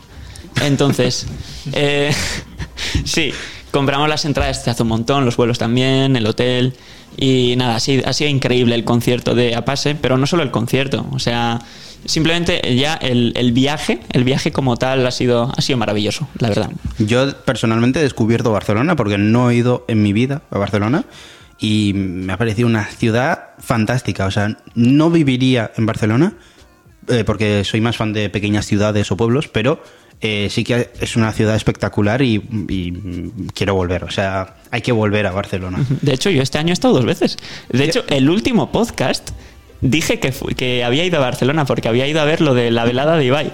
Entonces, eh, Sí, compramos las entradas hace un montón, los vuelos también, el hotel. Y nada, ha sido, ha sido increíble el concierto de Apase, pero no solo el concierto, o sea, simplemente ya el, el viaje, el viaje como tal ha sido, ha sido maravilloso, la verdad. Yo personalmente he descubierto Barcelona porque no he ido en mi vida a Barcelona y me ha parecido una ciudad fantástica. O sea, no viviría en Barcelona eh, porque soy más fan de pequeñas ciudades o pueblos, pero eh, sí que es una ciudad espectacular y, y, quiero volver. O sea, hay que volver a Barcelona. De hecho, yo este año he estado dos veces. De hecho, el último podcast dije que, fu- que había ido a Barcelona porque había ido a ver lo de la velada de Ibai.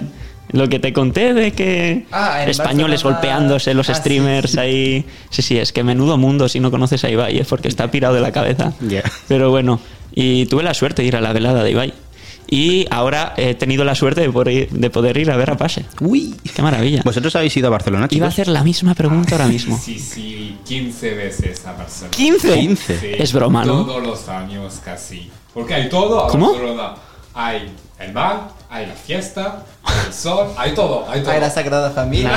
Lo que te conté de que Ah, españoles Barcelona. golpeándose, los Ah, streamers sí. ahí. Sí, sí, es que menudo mundo si no conoces a Ibai, es porque está pirado de la cabeza. Pero bueno, y tuve la suerte de ir a la velada de Ibai. Y ahora he tenido la suerte de poder ir, de poder ir a ver a Pase. Uy. Qué maravilla. ¿Vosotros habéis ido a Barcelona, Iba a chicos? hacer la misma pregunta ahora mismo. Sí, sí, 15 veces a Barcelona. ¿15? 15. Sí, Es broma, ¿no? Todos los años casi. Porque hay todo a ¿Cómo? Barcelona. Hay el mar, hay la fiesta, el sol, hay todo, hay todo. Hay la Sagrada Familia.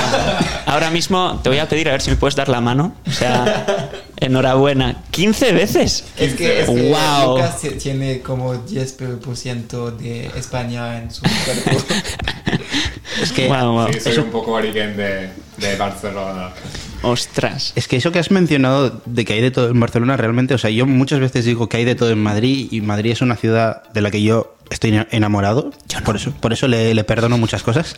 Ahora mismo te voy a pedir a ver si me puedes dar la mano. O sea, enhorabuena. ¿15 veces? Es que, es que Wow. Lucas ti- tiene como 10% de España en su cuerpo. Es que. Sí, soy un poco origen de, de Barcelona. Ostras. es que eso que has mencionado de que hay de todo en Barcelona, realmente, o sea, yo muchas veces digo que hay de todo en Madrid y Madrid es una ciudad de la que yo estoy enamorado. Por eso, por eso le, le perdono muchas cosas.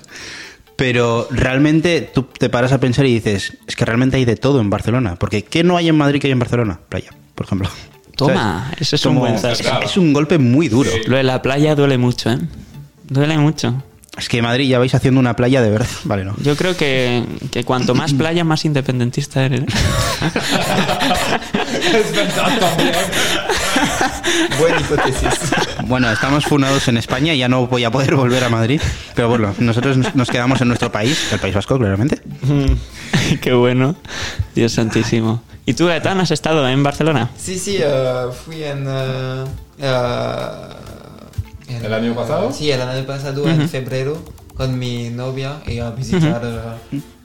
Pero realmente tú te paras a pensar y dices, es que realmente hay de todo en Barcelona. Porque ¿qué no hay en Madrid que hay en Barcelona? Playa, por ejemplo. Toma, ¿Sabes? ese es un Como- buen zasca. Es un golpe muy duro. Sí. Lo de la playa duele mucho, ¿eh? Duele mucho. Es que Madrid ya vais haciendo una playa de verdad. Vale, no. Yo creo que, que cuanto más playa, más independentista eres. ¿eh? es verdad también. Buena hipótesis. Bueno, estamos fundados en España, ya no voy a poder volver a Madrid. Pero bueno, nosotros nos- quedamos en nuestro país, el País Vasco, claramente. Qué bueno. Dios santísimo. ¿Y tú, Gaetán, has estado en Barcelona? Sí, sí, eh, fui en... eh, ¿El año pasado? Sí, el año pasado, en febrero, con mi novia y a visitar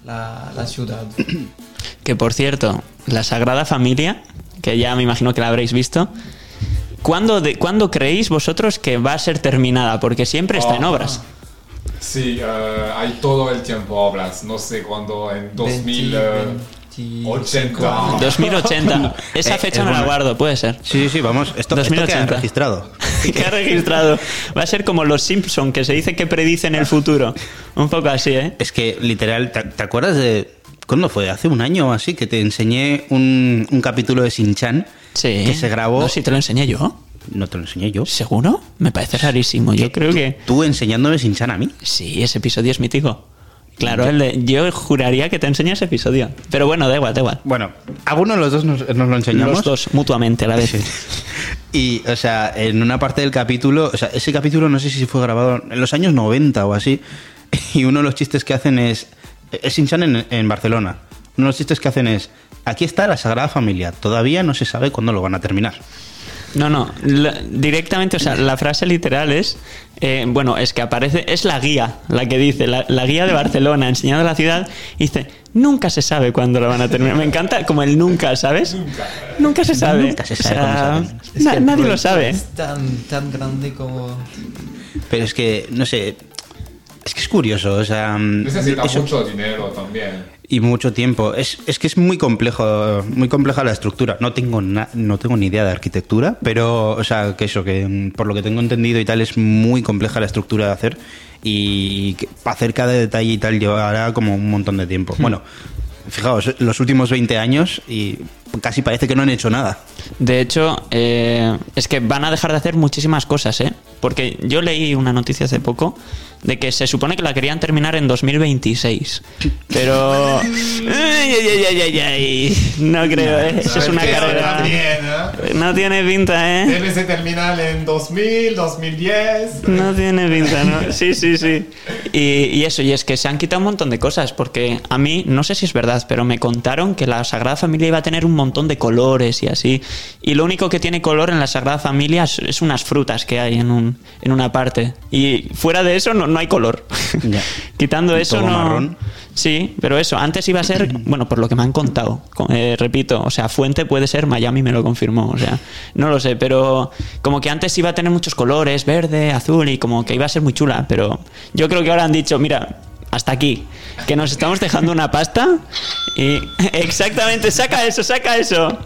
la, la ciudad. Que por cierto, la Sagrada Familia, que ya me imagino que la habréis visto, ¿cuándo, de, ¿cuándo creéis vosotros que va a ser terminada? Porque siempre está en Oh. obras. Sí, eh, hay todo el tiempo obras. No sé cuándo, en 2000... 20, eh, 25 80. años. 2080. Esa Eh, fecha es me la guardo, puede ser. Sí, sí, sí, vamos. Esto, esto queda 2080. registrado. que ha registrado. Va a ser como los Simpson que se dice que predicen el futuro. Un poco así, ¿eh? Es que, literal, ¿te, te acuerdas de. ¿Cuándo fue? Hace un año o así que te enseñé un, un capítulo de Shin-Chan Sí. que se grabó. No, si te lo enseñé yo. No te lo enseñé yo. ¿Seguro? Me parece rarísimo. Yo creo que. Tú enseñándome Shin-Chan a mí. Sí, ese episodio es mítico. Claro, el de- yo juraría que te enseñé ese episodio. Pero bueno, da igual, da igual. Bueno, alguno de los dos nos, nos lo enseñamos. Los dos, mutuamente a la vez. Sí. Y, o sea, en una parte del capítulo, o sea, ese capítulo no sé si fue grabado en los años 90 o así, y uno de los chistes que hacen es, es Shin-Chan en, en Barcelona, uno de los chistes que hacen es, aquí está la Sagrada Familia, todavía no se sabe cuándo lo van a terminar. No, no, la- directamente, o sea, la frase literal es, eh, bueno, es que aparece, es la guía, la que dice, la, la guía de Barcelona, enseñando la ciudad, y dice, nunca se sabe cuándo lo van a terminar. Me encanta como el nunca, ¿sabes? Nunca. se sabe. Nunca se sabe O sea, cuándo se na- el nadie lo sabe. Es tan, tan grande como... Pero es que, no sé, es que es curioso, o sea... Necesita eso- mucho dinero también. Y mucho tiempo. Es, es que es muy complejo, muy compleja la estructura. No tengo na- no tengo ni idea de arquitectura, pero, o sea, que eso, que por lo que tengo entendido y tal, es muy compleja la estructura de hacer. Y que para hacer cada detalle y tal llevará como un montón de tiempo. Bueno, fijaos, los últimos 20 años y casi parece que no han hecho nada. De hecho, eh, es que van a dejar de hacer muchísimas cosas, ¿eh? Porque yo leí una noticia hace poco de que se supone que la querían terminar en 2026. Pero... Ay, ay, ay, ay, ay, No creo, ¿eh? Eso es una carrera... No tiene pinta, ¿eh? Debe ser terminal en 2000, 2010. No tiene pinta, ¿no? Sí, sí, sí. Y, y eso, y es que se han quitado un montón de cosas, porque a mí, no sé si es verdad, pero me contaron que la Sagrada Familia iba a tener un montón de colores y así. Y lo único que tiene color en la Sagrada Familia es, es unas frutas que hay en, un, en una parte. Y fuera de eso no, no hay color. Ya. Quitando eso, Todo no. marrón. Sí, pero eso, antes iba a ser, bueno, por lo que me han contado, co- eh, repito, o sea, fuente puede ser Miami, me lo confirmó, o sea, no lo sé, pero como que antes iba a tener muchos colores, verde, azul, y como que iba a ser muy chula, pero yo creo que ahora han dicho, mira, hasta aquí, que nos estamos dejando una pasta y exactamente, saca eso, saca eso.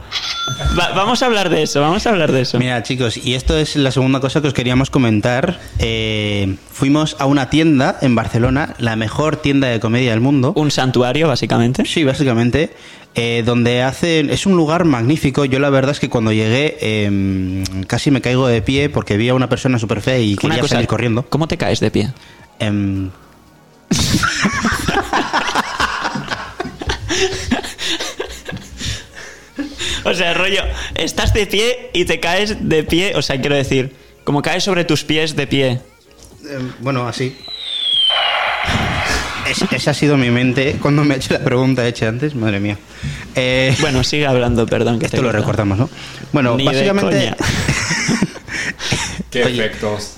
Va- vamos a hablar de eso, vamos a hablar de eso. Mira, chicos, y esto es la segunda cosa que os queríamos comentar. Eh, fuimos a una tienda en Barcelona, la mejor tienda de comedia del mundo. Un santuario, básicamente. Sí, básicamente. eh, donde hacen. Es un lugar magnífico. Yo la verdad es que cuando llegué eh, casi me caigo de pie porque vi a una persona súper fea y quería salir corriendo. ¿Cómo te caes de pie? O sea, rollo, estás de pie y te caes de pie, o sea, quiero decir, como caes sobre tus pies de pie. em, bueno, así. Es- esa ha sido mi mente cuando me ha hecho la pregunta hecha antes. Madre mía. Eh, Bueno, sigue hablando, perdón. Que esto lo he recortamos, ¿no? Bueno, Ni básicamente. Qué Oye. efectos.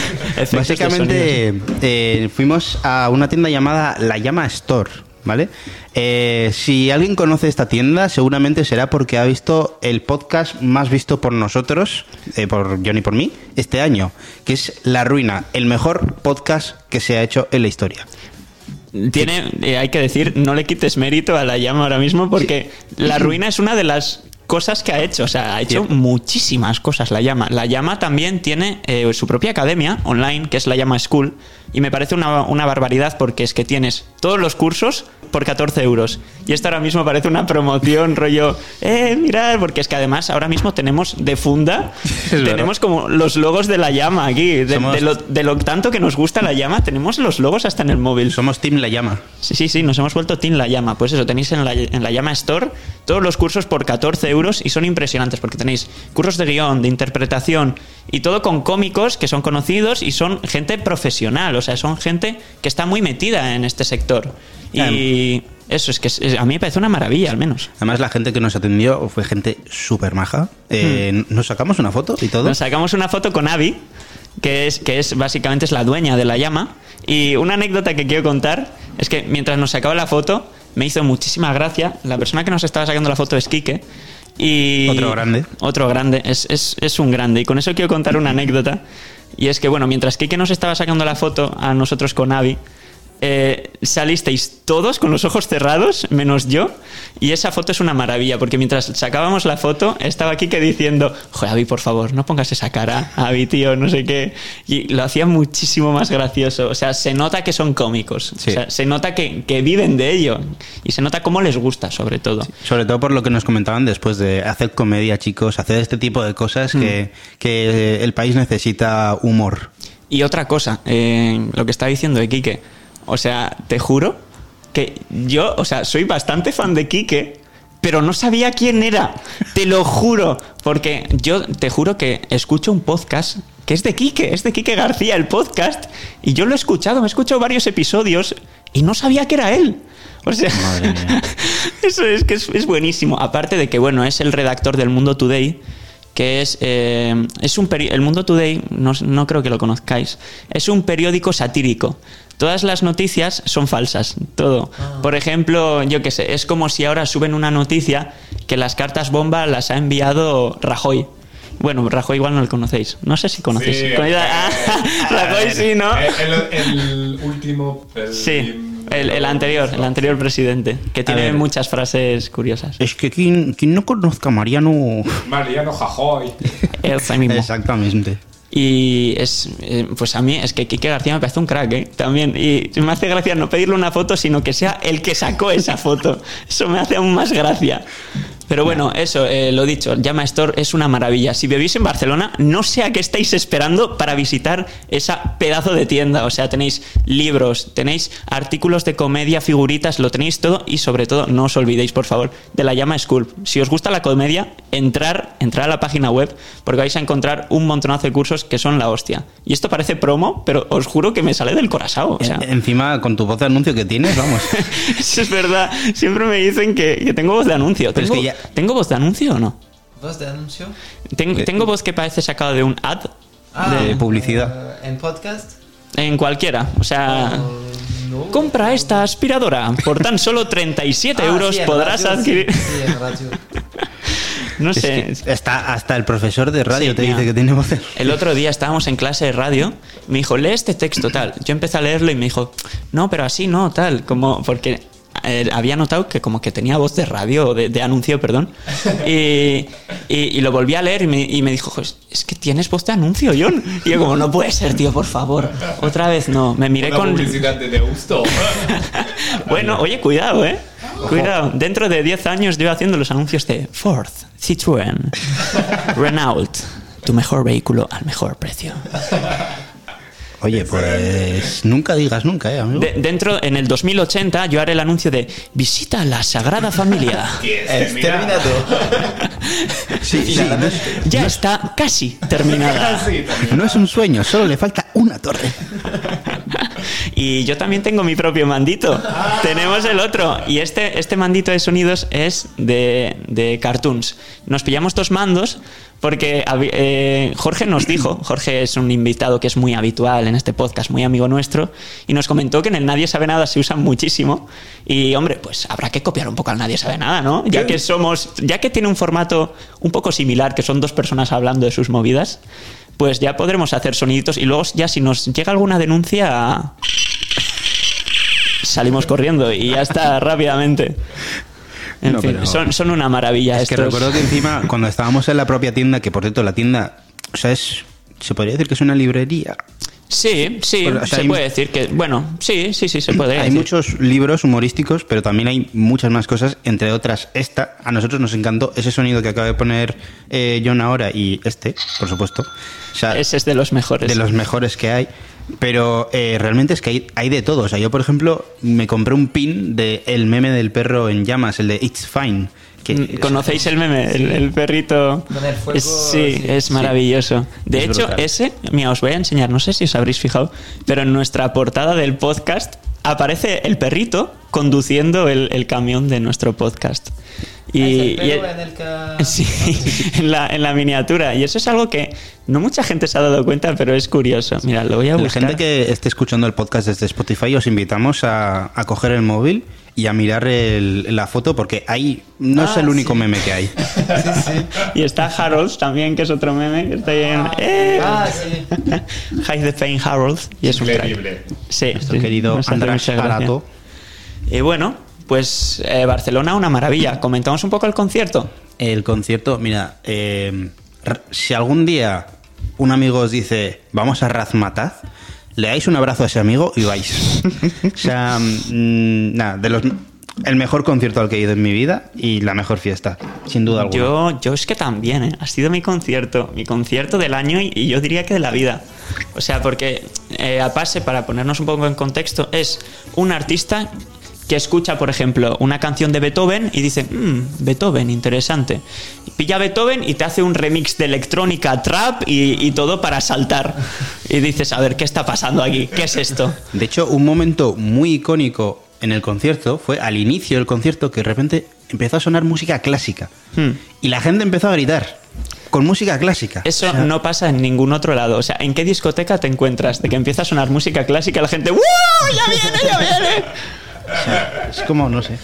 Básicamente eh, fuimos a una tienda llamada La Llama Store, ¿vale? Eh, si alguien conoce esta tienda, seguramente será porque ha visto el podcast más visto por nosotros, eh, por Johnny y por mí, este año, que es La Ruina, el mejor podcast que se ha hecho en la historia. Tiene, eh, hay que decir, no le quites mérito a la llama ahora mismo porque la ruina es una de las cosas que ha hecho. O sea, ha hecho muchísimas cosas la llama. La llama también tiene eh, su propia academia online, que es la llama School. Y me parece una, una barbaridad porque es que tienes todos los cursos por 14 euros. Y esto ahora mismo parece una promoción, rollo, eh, mirad, porque es que además ahora mismo tenemos de funda, tenemos como los logos de la llama aquí. De, Somos- de lo, de lo tanto que nos gusta la llama, tenemos los logos hasta en el móvil. Somos Team La Llama. Sí, sí, sí, nos hemos vuelto Team La Llama. Pues eso, tenéis en la, en la Llama Store todos los cursos por 14 euros y son impresionantes porque tenéis cursos de guion, de interpretación y todo con cómicos que son conocidos y son gente profesional, o sea, son gente que está muy metida en este sector. Y eso es que a mí me parece una maravilla, al menos. Además, la gente que nos atendió fue gente súper maja. Eh, Nos sacamos una foto y todo. Nos sacamos una foto con Abby, que es, que es básicamente es la dueña de la llama. Y una anécdota que quiero contar es que mientras nos sacaba la foto, me hizo muchísima gracia. La persona que nos estaba sacando la foto es Quique. Y Otro grande. Otro grande, es, es- es un grande. Y con eso quiero contar una anécdota. Y es que, bueno, mientras Quique nos estaba sacando la foto a nosotros con Abby, eh, salisteis todos con los ojos cerrados, menos yo, y esa foto es una maravilla, porque mientras sacábamos la foto, estaba Kike diciendo, joder, Avi, por favor, no pongas esa cara, Avi, tío, no sé qué, y lo hacía muchísimo más gracioso, o sea, se nota que son cómicos, Sí. o sea, se nota que, que viven de ello, y se nota cómo les gusta, sobre todo. Sobre todo por lo que nos comentaban después de hacer comedia, chicos, hacer este tipo de cosas que, que el país necesita humor. Y otra cosa, eh, lo que estaba diciendo de Quique. O sea, te juro que yo, o sea, soy bastante fan de Quique, pero no sabía quién era. Te lo juro. Porque yo te juro que escucho un podcast que es de Quique, es de Quique García, el podcast. Y yo lo he escuchado, me he escuchado varios episodios y no sabía que era él. O sea, Madre mía. eso es que es, es buenísimo. Aparte de que, bueno, es el redactor del Mundo Today, que es, eh, es un el Mundo Today, no, no creo que lo conozcáis, es un periódico satírico. Todas las noticias son falsas, todo. Por ejemplo, yo qué sé, es como si ahora suben una noticia que las cartas bomba las ha enviado Rajoy. Bueno, Rajoy igual no lo conocéis. No sé si conocéis. Sí, Con- eh, Ah, Rajoy ver, sí, ¿no? El, el último. el- Sí, el, el anterior, el anterior presidente, que tiene ver. muchas frases curiosas. Es que quien, quien no conozca a Mariano... Mariano Jajoy. Exactamente. Y es, eh, pues a mí es que Quique García me parece un crack, ¿eh? También. Y me hace gracia no pedirle una foto, sino que sea el que sacó esa foto. Eso me hace aún más gracia. Pero bueno, eso, eh, lo dicho, Llama Store es una maravilla. Si vivís en Barcelona, no sé a qué estáis esperando para visitar esa pedazo de tienda. O sea, tenéis libros, tenéis artículos de comedia, figuritas, lo tenéis todo y sobre todo no os olvidéis, por favor, de la Llama School. Si os gusta la comedia, entrar, entrar a la página web porque vais a encontrar un montonazo de cursos que son la hostia. Y esto parece promo, pero os juro que me sale del corazón. O sea, En- Encima, con tu voz de anuncio que tienes, vamos. eso es verdad. Siempre me dicen que, que tengo voz de anuncio. Pero es ¿Tengo, que ya- ¿Tengo voz de anuncio o no? ¿Voz de anuncio? Ten- tengo voz que parece sacada de un ad De publicidad. ¿En podcast? en cualquiera. O sea, Oh, No. Compra esta aspiradora. Por tan solo 37 Ah, euros sí, podrás radio, adquirir. Sí, sí, en radio. No Es sé. que está hasta el profesor de radio Sí, te mira. dice que tiene voz. de- El otro día estábamos en clase de radio, me dijo, lee este texto tal. Yo empecé a leerlo y me dijo, no, pero así no, tal, como porque eh, había notado que como que tenía voz de radio, de, de anuncio, perdón. Y, y- y lo volví a leer y me, y me dijo, "Joder, es que tienes voz de anuncio, John. Y yo como, no puede ser, tío, por favor. Otra vez no, me miré Una con... publicidad de Deusto. Bueno, oye, cuidado, ¿eh? Cuidado. Dentro de 10 años yo haciendo los anuncios de Ford, Citroën, Renault. Tu mejor vehículo al mejor precio. Oye, pues nunca digas nunca, ¿eh, amigo? De- dentro, en el 2080, yo haré el anuncio de Visita la Sagrada Familia. Es terminado. Sí, sí, no, es, Ya está casi terminada. no es un sueño, solo le falta una torre. Y yo también tengo mi propio mandito. Tenemos el otro. Y este, este mandito de sonidos es de, de cartoons. Nos pillamos dos mandos porque eh, Jorge nos dijo, Jorge es un invitado que es muy habitual en este podcast, muy amigo nuestro, y nos comentó que en el Nadie Sabe Nada se usan muchísimo. Y hombre, pues habrá que copiar un poco al Nadie Sabe Nada, ¿no? Ya que somos, ya que tiene un formato un poco similar, que son dos personas hablando de sus movidas, pues ya podremos hacer soniditos y luego ya si nos llega alguna denuncia salimos corriendo y ya está rápidamente. En No, fin, son, son una maravilla Es que estos. recuerdo que encima, cuando estábamos en la propia tienda, que por cierto, la tienda, o sea, es, se podría decir que es una librería. Sí, sí, o sea, se hay- puede decir que, bueno, sí, sí, sí, se puede Hay decir. muchos libros humorísticos, pero también hay muchas más cosas, entre otras esta. A nosotros nos encantó ese sonido que acaba de poner eh, John ahora y este, por supuesto. O sea, Ese es de los mejores. de los mejores que hay. Pero eh, realmente es que hay, hay de todo. O sea, yo, por ejemplo, me compré un pin de el meme del perro en llamas, el de It's Fine. Que Mm, ¿Conocéis el meme? El, el perrito. Con el fuego, Es- sí, sí. es maravilloso. De Es hecho, brutal. ese, mira, os voy a enseñar, no sé si os habréis fijado, pero en nuestra portada del podcast aparece el perrito conduciendo el, el camión de nuestro podcast. Y, Es el y pelo el- en el que- Sí, en la, en la miniatura. Y eso es algo que no mucha gente se ha dado cuenta, pero es curioso. Mira, lo voy a La buscar. gente que esté escuchando el podcast desde Spotify os invitamos a, a coger el móvil y a mirar el- la foto porque ahí no es Ah, el único sí. meme que hay. Sí, sí. Y está Harold también, que es otro meme que está ahí en... ¡Eh! Ah, sí. Hide the Pain Harold. Y es un crack. Sí, Nuestro sí, querido gracia. Parato. Y bueno, pues eh, Barcelona, una maravilla. Comentamos un poco el concierto. El concierto, mira, eh, si algún día un amigo os dice vamos a Razmataz, le dais un abrazo a ese amigo y vais. o sea, mm, nada, de los el mejor concierto al que he ido en mi vida y la mejor fiesta, sin duda alguna. Yo, yo es que también, ¿eh? ha sido mi concierto, mi concierto del año y, y yo diría que de la vida. O sea, porque eh, a pase, para ponernos un poco en contexto, es un artista que escucha, por ejemplo, una canción de Beethoven y dice, "Mm, Beethoven, interesante. Pilla Beethoven y te hace un remix de electrónica, trap y, y todo para saltar. Y dices, a ver, ¿qué está pasando aquí? ¿Qué es esto? De hecho, un momento muy icónico en el concierto fue al inicio del concierto que de repente empezó a sonar música clásica Hmm. y la gente empezó a gritar con música clásica. Eso O sea, no pasa en ningún otro lado. O sea, ¿en qué discoteca te encuentras? De que empieza a sonar música clásica la gente ¡Wow! ¡Ya viene, ya viene! Es como, no sé.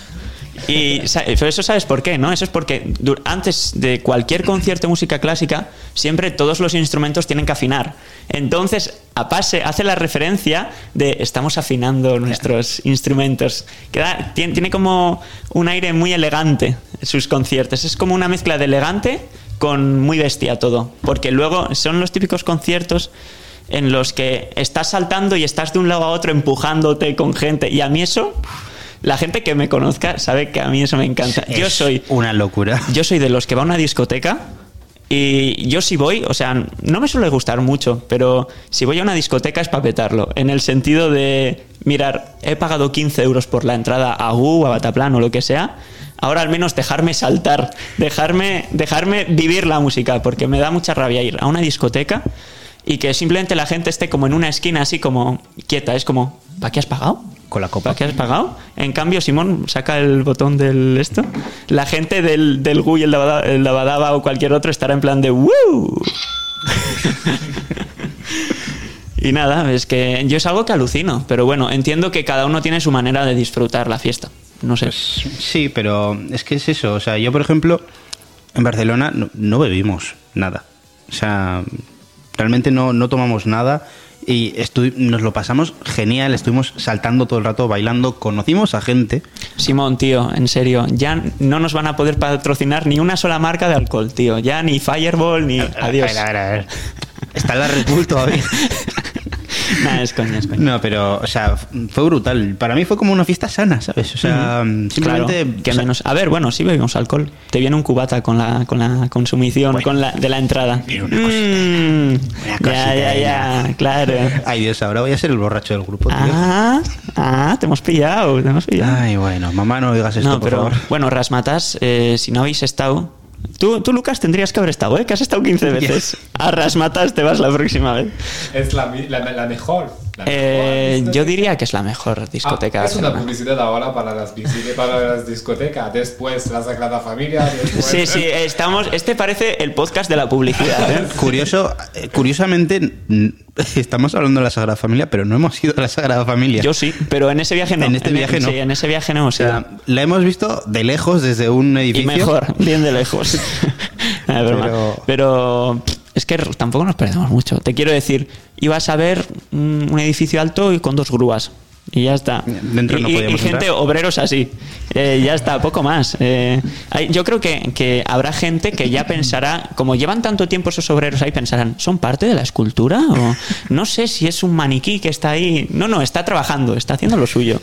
Y eso sabes por qué, ¿no? Eso es porque antes de cualquier concierto de música clásica, siempre todos los instrumentos tienen que afinar. Entonces, a pase, hace la referencia de estamos afinando nuestros instrumentos. Queda, tiene, tiene como un aire muy elegante sus conciertos. Es como una mezcla de elegante con muy bestia todo. Porque luego son los típicos conciertos en los que estás saltando y estás de un lado a otro empujándote con gente. Y a mí eso, la gente que me conozca sabe que a mí eso me encanta. Yo soy, una locura. yo soy de los que va a una discoteca y yo si voy, o sea, no me suele gustar mucho, pero si voy a una discoteca es para petarlo. En el sentido de, mirar, he pagado 15 euros por la entrada a U, a Bataplan o lo que sea. Ahora al menos dejarme saltar, dejarme, dejarme vivir la música, porque me da mucha rabia ir a una discoteca y que simplemente la gente esté como en una esquina así como quieta. Es como, ¿para qué has pagado? Con la copa. ¿Para qué has pagado? En cambio, Simón saca el botón del esto. La gente del, del GUI, el Dabadaba, el Dabadaba o cualquier otro estará en plan de ¡Woo! Y nada, es que yo es algo que alucino, pero bueno, entiendo que cada uno tiene su manera de disfrutar la fiesta. No sé. Sí, pero es que es eso. O sea, yo, por ejemplo, en Barcelona no, no bebimos nada. O sea, realmente no, no tomamos nada y nos lo pasamos genial. Estuvimos saltando todo el rato, bailando. Conocimos a gente. Simón, tío, en serio, ya no nos van a poder patrocinar ni una sola marca de alcohol, tío. Ya ni Fireball ni adiós. A ver, a ver, a ver. Está la Red Bull todavía. Nah, es coña, es coña. No, pero, o sea, fue brutal. Para mí fue como una fiesta sana, ¿sabes? O sea, simplemente. Claro, que o sea, menos. A ver, bueno, sí bebimos alcohol. Te viene un cubata con la, con la consumición con la, de la entrada. Una cosita. Mm, Una ya, cosita ya, ya, claro. Ay, Dios, ahora voy a ser el borracho del grupo, tío. Ah, ah, te hemos pillado, te hemos pillado. Ay, bueno, mamá, no digas esto, no, por pero favor. bueno, Rasmatas, eh, si no habéis estado. Tú, tú, Lucas, tendrías que haber estado, ¿eh? Que has estado 15 veces. A Rasmatas te vas la próxima vez. Es la, mi- la, la mejor. Eh, yo discoteca. diría que es la mejor discoteca Ah, de es una publicidad ahora para las, para las discotecas. Después la Sagrada Familia. Después... Sí, sí, estamos. Este parece el podcast de la publicidad. ¿eh? Curioso, eh, curiosamente, estamos hablando de la Sagrada Familia, pero no hemos ido a la Sagrada Familia. Yo sí, pero en ese viaje no. En este viaje no. Sí, en ese viaje no hemos o ido. sea, la hemos visto de lejos desde un Y edificio. mejor, bien de lejos. Pero- Pero... que tampoco nos perdemos mucho. Te quiero decir, ibas a ver un, un edificio alto y con dos grúas. Y ya está. Dentro y, no y- y podíamos gente, entrar. obreros así. Eh, ya está, poco más. Eh, hay- yo creo que, que habrá gente que ya pensará, como llevan tanto tiempo esos obreros ahí, pensarán, ¿son parte de la escultura? O no sé si es un maniquí que está ahí. No, no, está trabajando, está haciendo lo suyo.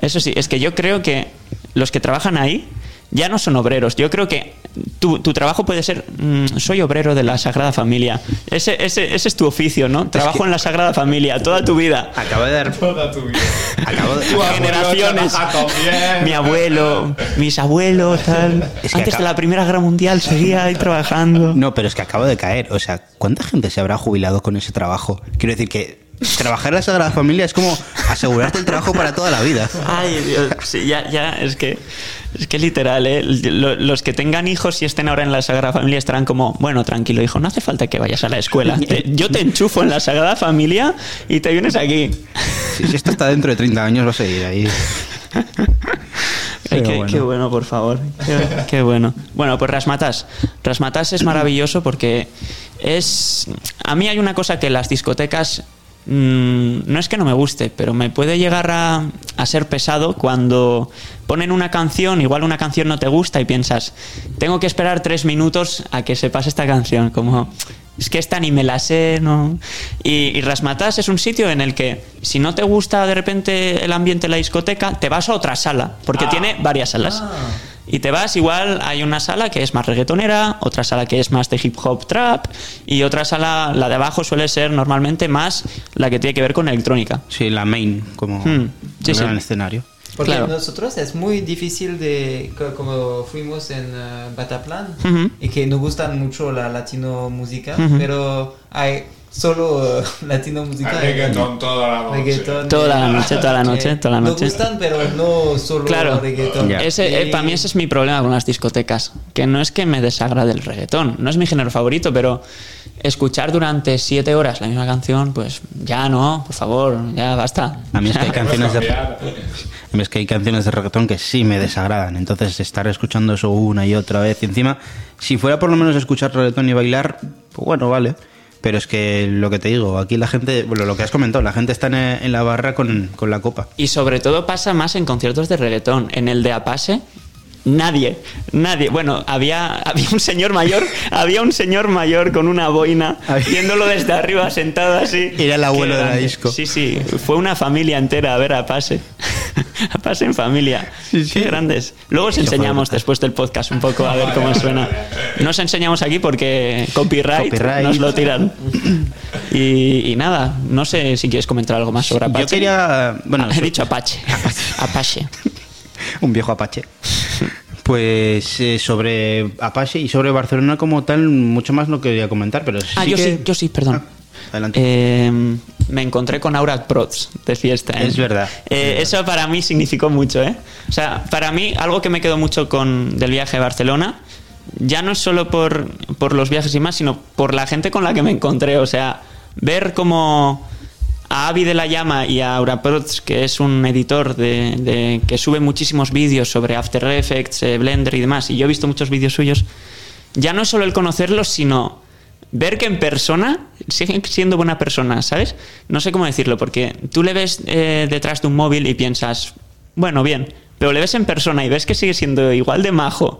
Eso sí, es que yo creo que los que trabajan ahí ya no son obreros. Yo creo que tu, tu trabajo puede ser, mm, soy obrero de la Sagrada Familia. Ese, ese, ese es tu oficio, ¿no? Trabajo en la Sagrada Familia toda tu vida. Acabo de dar. Toda tu vida. Acabo de, Generaciones. Mi abuelo, mis abuelos, tal. Es que Antes de la Primera Guerra Mundial seguía ahí trabajando. No, pero es que acabo de caer. O sea, ¿cuánta gente se habrá jubilado con ese trabajo? Quiero decir que trabajar en la Sagrada Familia es como asegurarte el trabajo para toda la vida. Ay, Dios, sí, ya, ya, es que, es que literal, ¿eh? Lo- Los que tengan hijos y estén ahora en la Sagrada Familia estarán como, bueno, tranquilo, hijo, no hace falta que vayas a la escuela. Te- yo te enchufo en la Sagrada Familia y te vienes aquí. Si, si esto está dentro de 30 años, va a seguir ahí. Ay, Pero qué, bueno. qué bueno, por favor. Qué, qué bueno. Bueno, pues Rasmatas. Rasmatas es maravilloso porque es. A mí hay una cosa que las discotecas. Mm, no es que no me guste, pero me puede llegar a, a ser pesado cuando ponen una canción, igual una canción no te gusta y piensas, tengo que esperar tres minutos a que se pase esta canción. Como, es que esta ni me la sé, ¿no? Y, y Rasmatas es un sitio en el que si no te gusta de repente el ambiente de la discoteca, te vas a otra sala, porque tiene varias salas. Y te vas, igual hay una sala que es más reggaetonera, otra sala que es más de hip hop trap, y otra sala, la de abajo, suele ser normalmente más la que tiene que ver con electrónica. Sí, la main, como Hmm, sí, sí. escenario. Porque Claro. nosotros es muy difícil de, co- como fuimos en eh, Bataplan, y que nos gustan mucho la latino música, pero hay solo eh, latino música. Reggaetón toda la noche. Reggaetón. Toda la noche, toda la Que noche, toda la noche. Nos gustan, pero no solo Claro, reggaetón. Ese, eh, para mí ese es mi problema con las discotecas, que no es que me desagrade el reggaetón, no es mi género favorito, pero escuchar durante siete horas la misma canción, pues ya no, por favor, ya basta. A mí es que hay canciones de, a mí es que hay canciones de reggaetón que sí me desagradan. Entonces, estar escuchando eso una y otra vez. Y encima, si fuera por lo menos escuchar reggaetón y bailar, pues bueno, vale. Pero es que lo que te digo, aquí la gente, bueno, lo que has comentado, la gente está en, en la barra con, con la copa. Y sobre todo pasa más en conciertos de reggaetón. En el de Apase, nadie, nadie. Bueno, había, había un señor mayor, había un señor mayor con una boina, viéndolo desde arriba, sentado así. Era el abuelo de la disco. Sí, sí, fue una familia entera a ver a Apase en familia. Qué grandes. Luego os enseñamos después del podcast un poco a ver cómo suena. No os enseñamos aquí porque copyright, Copyright. nos lo tiran. Y, y nada, no sé si quieres comentar algo más sobre Apache. Yo quería, bueno, Ah, he dicho Apache. Apache. un viejo Apache. Pues eh, sobre Apache y sobre Barcelona como tal, mucho más no quería comentar, pero Ah, sí yo que- sí, yo sí, perdón. Ah, adelante. Eh, me encontré con Aura Prods de fiesta. ¿eh? Es verdad, Eh, eso para mí significó mucho, ¿eh? O sea, para mí algo que me quedó mucho con del viaje a Barcelona, ya no es solo por, por los viajes y más, sino por la gente con la que me encontré. O sea, ver cómo a Avi de la Llama y a Aura Prots, que es un editor de, de- que sube muchísimos vídeos sobre After Effects, eh, Blender y demás, y yo he visto muchos vídeos suyos, ya no es solo el conocerlos, sino ver que en persona sigue siendo buena persona, ¿sabes? No sé cómo decirlo, porque tú le ves eh, detrás de un móvil y piensas, bueno, bien, pero le ves en persona y ves que sigue siendo igual de majo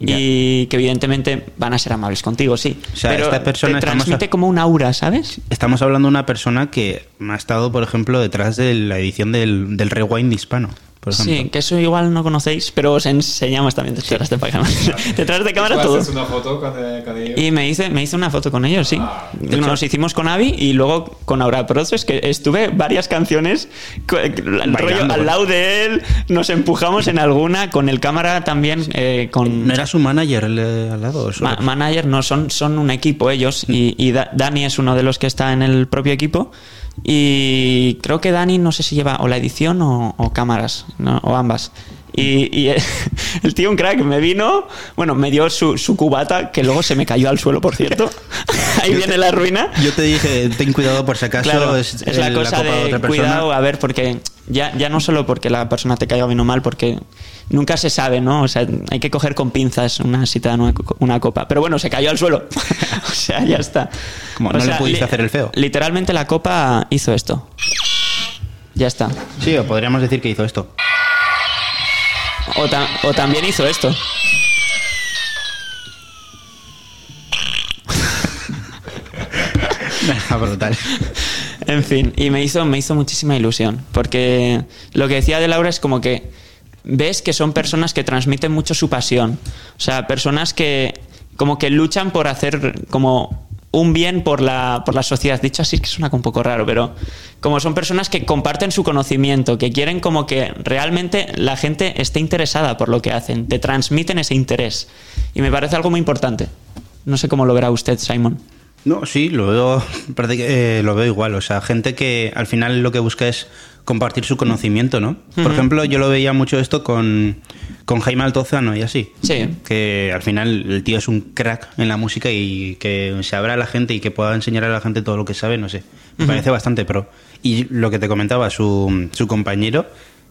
y que evidentemente van a ser amables contigo, sí. O sea, pero esta persona te transmite a- como un aura, ¿sabes? Estamos hablando de una persona que ha estado, por ejemplo, detrás de la edición del, del Rewind hispano. Por ejemplo. Sí, que eso igual no conocéis, pero os enseñamos también detrás de cámara. detrás de cámara ¿Tú todo. una foto con, eh, con ellos? Y me hice, me hice una foto con ellos, sí. Ah, Nos hicimos con Avi y luego con Aura Proces, que estuve varias canciones co- el rollo al lado de él, nos empujamos en alguna, con el cámara también, eh, con... ¿No era su manager el, eh, al lado? Ma- manager, no, son, son un equipo ellos y, y Da- Dani es uno de los que está en el propio equipo y creo que Dani no sé si lleva o la edición o, cámaras, o ambas. Y, y el tío, un crack, me vino, bueno, me dio su, su cubata, que luego se me cayó al suelo, por cierto. Ahí viene la ruina. Yo te dije, ten cuidado por si acaso Claro, es, es, la cosa copa de otra persona. cuidado, a ver, porque ya, ya no solo porque la persona te caiga bien o mal, porque nunca se sabe, ¿no? O sea, hay que coger con pinzas una si te dan una, co- una copa. Pero bueno, se cayó al suelo. o sea, ya está. Como O no le pudiste li- hacer el feo. Literalmente la copa hizo esto. Ya está. Sí, o podríamos decir que hizo esto. O, ta- o también hizo esto. Brutal. En fin, y me hizo, me hizo muchísima ilusión, porque lo que decía de Laura es como que ves que son personas que transmiten mucho su pasión, o sea, personas que como que luchan por hacer como un bien por la, por la sociedad. Dicho así, que suena un poco raro, pero como son personas que comparten su conocimiento, que quieren como que realmente la gente esté interesada por lo que hacen, te transmiten ese interés. Y me parece algo muy importante. No sé cómo lo verá usted, Simon. No, sí, lo veo, eh, lo veo igual. O sea, gente que al final lo que busca es compartir su conocimiento, ¿no? Por ejemplo, yo lo veía mucho esto con, con Jaime Altozano y así. Sí. Que al final el tío es un crack en la música y que se abra a la gente y que pueda enseñar a la gente todo lo que sabe, no sé. Me parece bastante pro. Y lo que te comentaba, su, su compañero,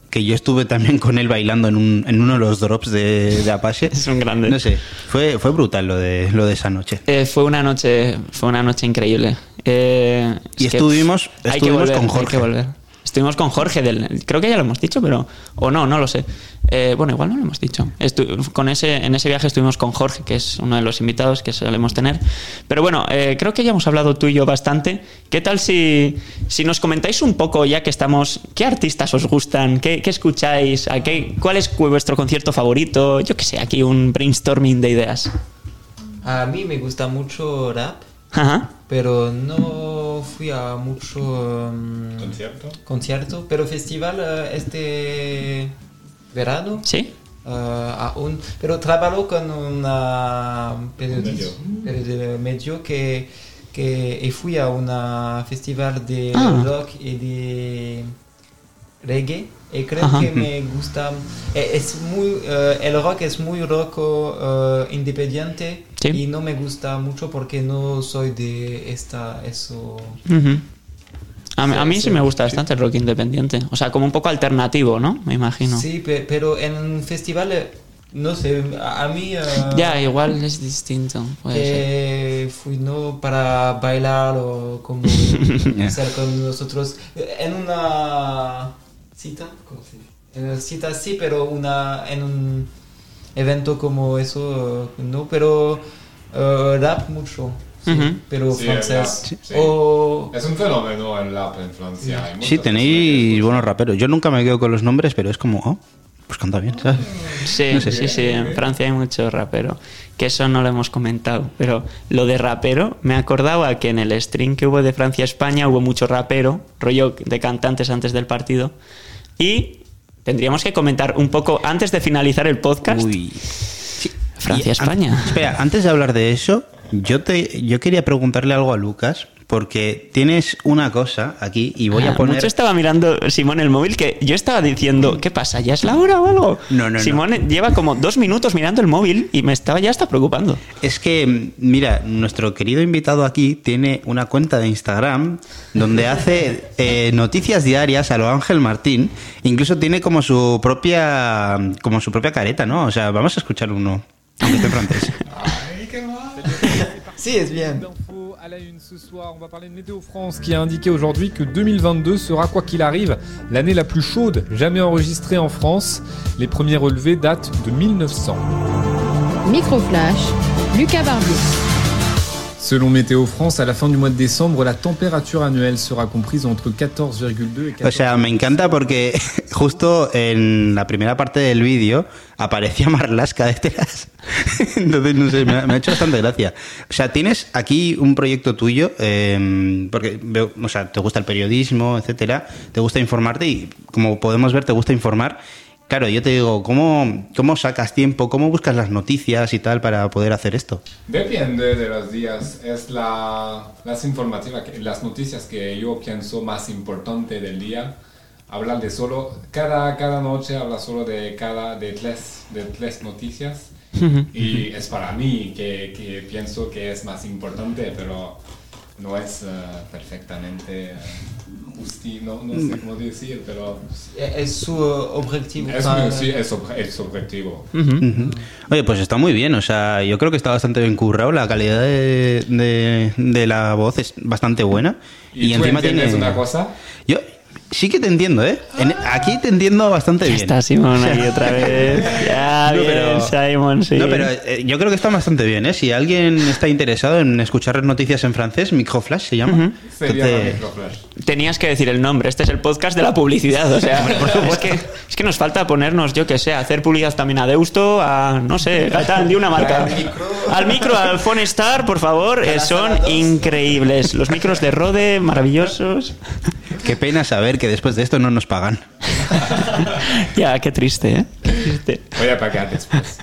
que yo estuve también con él bailando en, un, en uno de los drops de, de Apache. Es un grande. No sé, fue, fue brutal lo de, lo de esa noche. Eh, fue una noche, fue una noche increíble. Eh, Y es estuvimos- hay estuvimos volver, con hay Jorge. que volver. Estuvimos con Jorge del, creo que ya lo hemos dicho, pero o no, no lo sé. Eh, bueno, igual no lo hemos dicho. Estu- con ese, en ese viaje estuvimos con Jorge, que es uno de los invitados que solemos tener. Pero bueno, eh, creo que ya hemos hablado tú y yo bastante. ¿Qué tal si, si nos comentáis un poco, ya que estamos, qué artistas os gustan, qué, qué escucháis, a qué, cuál es vuestro concierto favorito? Yo qué sé, aquí un brainstorming de ideas. A mí me gusta mucho rap, Ajá. Pero no fui a mucho um, ¿Concierto? concierto, pero festival eh, este verano. ¿Sí? eh, aún, pero trabajo con una periodista, periodista medio que, que y fui a un festival de Ah. rock y de reggae y creo Ajá. que me gusta eh, es muy eh, el rock es muy rock eh, independiente Sí. y no me gusta mucho porque no soy de esta eso. A, mí- a mí Sí, me gusta bastante el rock independiente. O sea, como un poco alternativo, ¿no? Me imagino. sí pe- pero en un festival eh, no sé a, mí eh, Ya, igual es distinto. puede ser. Eh, fui no para bailar o como Ya. estar con nosotros Eh, en una cita ¿cómo se dice? cita sí pero una en un evento como eso no pero eh, rap mucho sí, Ujú. pero Sí, rap, francés sí. o Es un fenómeno el rap en Francia. Hay Sí, tenéis buenos raperos. Yo nunca me quedo con los nombres, pero es como, oh, pues canta bien, ¿sabes? Sí, no sé. sí, sí. En Francia hay mucho rapero. Que eso no lo hemos comentado. Pero lo de rapero, me acordaba que en el stream que hubo de Francia-España hubo mucho rapero, rollo de cantantes antes del partido. Y tendríamos que comentar un poco antes de finalizar el podcast. Uy. Sí. Francia, Y an- España. Espera, antes de hablar de eso, yo te yo quería preguntarle algo a Lucas, porque tienes una cosa aquí y voy Ah, a poner... Mucho estaba mirando Simón el móvil que yo estaba diciendo, ¿qué pasa? ¿Ya es la hora o algo? No, no, no. Simón lleva como dos minutos mirando el móvil y me estaba ya hasta preocupando. Es que, mira, nuestro querido invitado aquí tiene una cuenta de Instagram donde hace eh, noticias diarias a lo Ángel Martín. Incluso tiene como su propia como su propia careta, ¿no? O sea, vamos a escuchar uno, aunque esté en francés. D'infos à la une ce soir, on va parler de Météo France qui a indiqué aujourd'hui que 2022 sera, quoi qu'il arrive, l'année la plus chaude jamais enregistrée en France. Les premiers relevés datent de 1900. Microflash, Lucas Barbier. Selon Météo France, à la fin du mois de décembre, la température annuelle sera comprise entre 14,2 et 14. O sea, me encanta porque justo en la primera parte del vídeo aparecía Marlaska detrás. Entonces, no sé, me ha, me ha hecho bastante gracia. O sea, tienes aquí un proyecto tuyo, eh, porque veo, o sea, te gusta el periodismo, etcétera, te gusta informarte y como podemos ver, te gusta informar. Claro, yo te digo, ¿cómo, ¿cómo sacas tiempo? ¿Cómo buscas las noticias y tal para poder hacer esto? Depende de los días. Es la, las informativas, las noticias que yo pienso más importante del día. Hablar de solo, cada, cada noche habla solo de cada, de tres, de tres noticias. y es para mí que, que pienso que es más importante, pero no es eh, perfectamente justi, no, no sé cómo decir, pero Es su objetivo. es, para- muy- sí, es, ob- es objetivo. Oye, pues está muy bien, o sea, yo creo que está bastante bien currado, la calidad de, de- de la voz es bastante buena. ¿Y, Y, tú encima tiene... una cosa? Yo sí que te entiendo, ¿eh? En- aquí te entiendo bastante Ya bien. está Simón ahí otra vez. Ya, No, bien, pero- Simón, sí. No, pero eh, yo creo que está bastante bien, ¿eh? Si alguien está interesado en escuchar noticias en francés, Microflash se llama. Se llama Entonces- Microflash. Tenías que decir el nombre, este es el podcast de la publicidad, o sea, es que, es que nos falta ponernos, yo que sé, hacer publicidad también a Deusto, a, no sé, Gaitán, di una marca. Al micro. Al micro, al Phone Star, por favor, eh, son increíbles. Los micros de Rode, maravillosos. Qué pena saber que después de esto no nos pagan. Ya, qué triste, ¿eh? Qué triste. Voy a pagar después.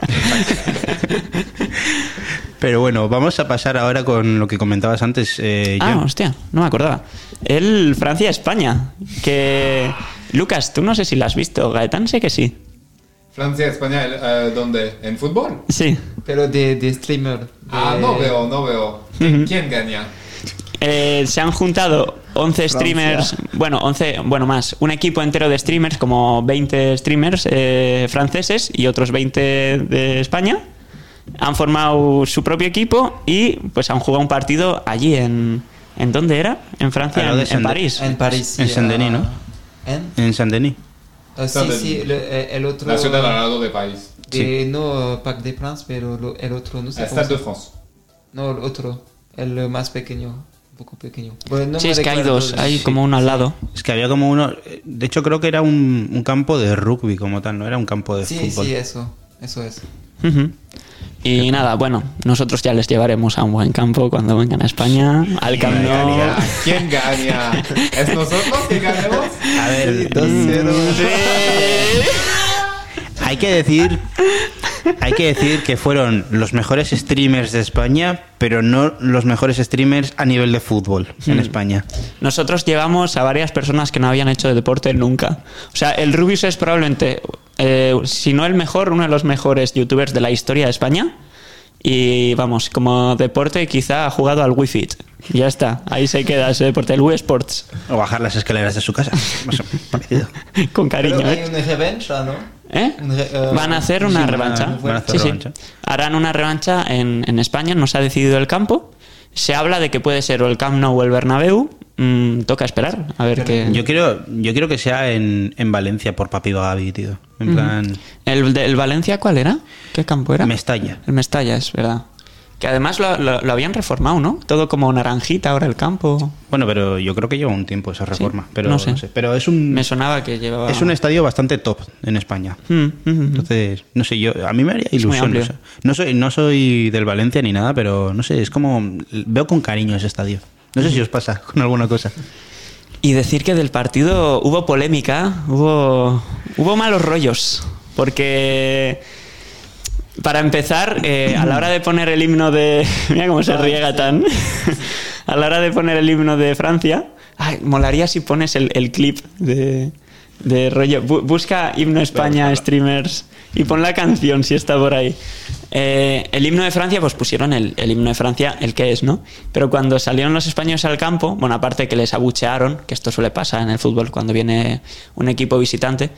Pero bueno, vamos a pasar ahora con lo que comentabas antes. eh, Ah, John. hostia, no me acordaba. El Francia-España, que... Lucas, tú no sé si lo has visto, Gaetán sé que sí. Francia, España, eh, ¿dónde? ¿En fútbol? Sí. Pero de, de streamer. de- Ah, no veo, no veo. ¿Quién, quién gana? Eh, se han juntado 11 streamers, bueno, 11, bueno, más, un equipo entero de streamers, como 20 streamers eh, franceses y otros 20 de España. Han formado su propio equipo y pues han jugado un partido allí en... ¿En dónde era? En Francia, en, de París. En París. sí, En Saint-Denis, ¿no? ¿En? En Saint-Denis. Ah, sí, sí, el, el otro. La ciudad al lado del país. de- No Parc des Princes, pero lo- el otro, no sé. cómo Stade de France. No, el otro. El más pequeño. Poco pequeño. No sí, es que hay dos, hay sí. como uno al lado. Es que había como uno. De hecho, creo que era un, un campo de rugby como tal, no era un campo de Sí, fútbol. sí, eso. Eso es. Y nada, bueno, nosotros ya les llevaremos a un buen campo cuando vengan a España, al Camp Nou. ¿Quién gana? ¿Es nosotros que ganemos? A ver, 2-0. hay que decir. Hay que decir que fueron los mejores streamers de España, pero no los mejores streamers a nivel de fútbol en España. Nosotros llevamos a varias personas que no habían hecho deporte nunca. O sea, el Rubius es probablemente, eh, si no el mejor, uno de los mejores youtubers de la historia de España. Y vamos, como deporte quizá ha jugado al Wii Fit. Ya está, ahí se queda ese deporte, el Wii Sports. O bajar las escaleras de su casa. Más parecido. Con cariño, Pero hay ¿eh? una revancha, ¿no? ¿Eh? Eh, Van a hacer una revancha. van a hacer Sí, sí. Harán una revancha en, en España, no se ha decidido el campo. Se habla de que puede ser o el Camp Nou o el Bernabéu. Mm, toca esperar a ver qué... Yo quiero, yo quiero que sea en, en Valencia por Papi Gavi, tío. En plan. ¿El, de- el Valencia cuál era? ¿Qué campo era? Mestalla. El Mestalla, es verdad. Que además lo, lo- lo habían reformado, ¿no? Todo como naranjita ahora el campo. Bueno, pero yo creo que lleva un tiempo esa reforma. pero no no sé. sé. Pero es un. Me sonaba que llevaba... Es un estadio bastante top en España. Mm, mm, mm. Entonces, no sé, yo a mí me haría ilusión. o sea, no soy no soy del Valencia ni nada, pero no sé, es como veo con cariño ese estadio. No sé si os pasa con alguna cosa. Y decir que del partido hubo polémica, hubo, hubo malos rollos, porque Para empezar, eh, a la hora de poner el himno de. Mira cómo se riega tan. a la hora de poner el himno de Francia. Ay, molaría si pones el, el clip de, de rollo. bu- busca himno España, streamers. Y pon la canción si está por ahí. Eh, el himno de Francia, pues pusieron el, el himno de Francia, el que es, ¿no? Pero cuando salieron los españoles al campo, bueno, aparte que les abuchearon, que esto suele pasar en el fútbol cuando viene un equipo visitante,